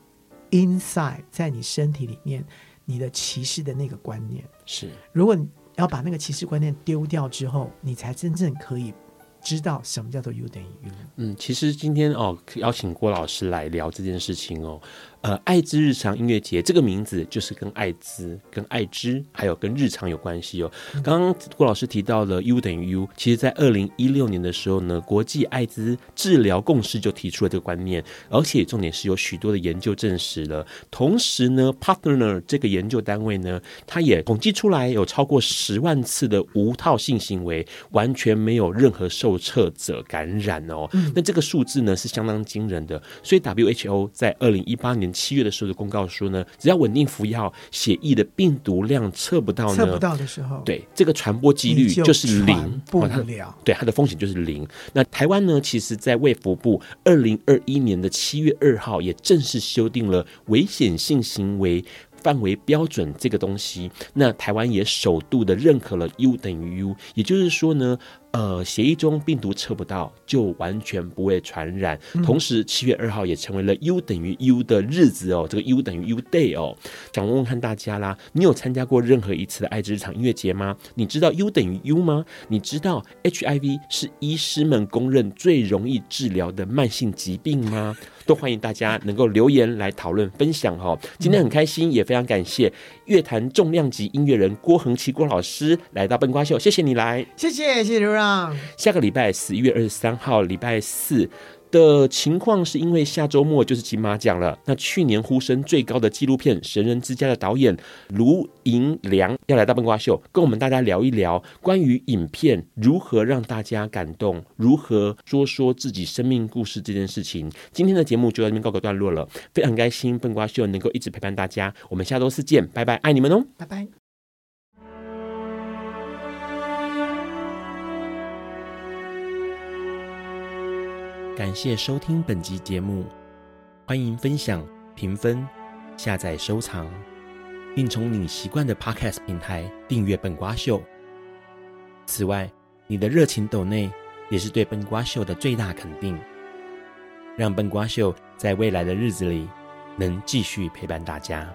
Speaker 3: inside 在你身体里面，你的歧视的那个观念。
Speaker 1: 是。
Speaker 3: 如果你要把那个歧视观念丢掉之后，你才真正可以。知道什么叫做 U 等于 U？
Speaker 1: 嗯，其实今天哦，邀请郭老师来聊这件事情哦。呃，爱之日常音乐节这个名字就是跟艾滋、跟艾滋还有跟日常有关系哦。刚刚郭老师提到了 U 等于 U，其实在二零一六年的时候呢，国际艾滋治疗共识就提出了这个观念，而且重点是有许多的研究证实了。同时呢，Partner 这个研究单位呢，它也统计出来有超过十万次的无套性行为，完全没有任何受测者感染哦。那这个数字呢是相当惊人的，所以 WHO 在二零一八年。七月的时候的公告说呢，只要稳定服药，血液的病毒量测不到呢，
Speaker 3: 测不到的时候，
Speaker 1: 对这个传播几率就是零，
Speaker 3: 不了，
Speaker 1: 对它的风险就是零。那台湾呢，其实在卫福部二零二一年的七月二号也正式修订了危险性行为范围标准这个东西，那台湾也首度的认可了 U 等于 U，也就是说呢。呃，血液中病毒测不到，就完全不会传染。同时，七月二号也成为了 U 等于 U 的日子哦，这个 U 等于 U Day 哦。想问问看大家啦，你有参加过任何一次的爱之日常音乐节吗？你知道 U 等于 U 吗？你知道 HIV 是医师们公认最容易治疗的慢性疾病吗？都欢迎大家能够留言来讨论分享哈。今天很开心，也非常感谢乐坛重量级音乐人郭恒奇郭老师来到笨瓜秀，谢谢你来，
Speaker 3: 谢谢谢谢刘让。
Speaker 1: 下个礼拜十一月二十三号礼拜四的情况是因为下周末就是金马奖了。那去年呼声最高的纪录片《神人之家》的导演卢盈良要来到笨瓜秀，跟我们大家聊一聊关于影片如何让大家感动，如何说说自己生命故事这件事情。今天的节目就到这边告个段落了，非常开心笨瓜秀能够一直陪伴大家。我们下周四见，拜拜，爱你们哦，
Speaker 3: 拜拜。
Speaker 1: 感谢收听本集节目，欢迎分享、评分、下载、收藏，并从你习惯的 Podcast 平台订阅笨瓜秀。此外，你的热情抖内也是对笨瓜秀的最大肯定，让笨瓜秀在未来的日子里能继续陪伴大家。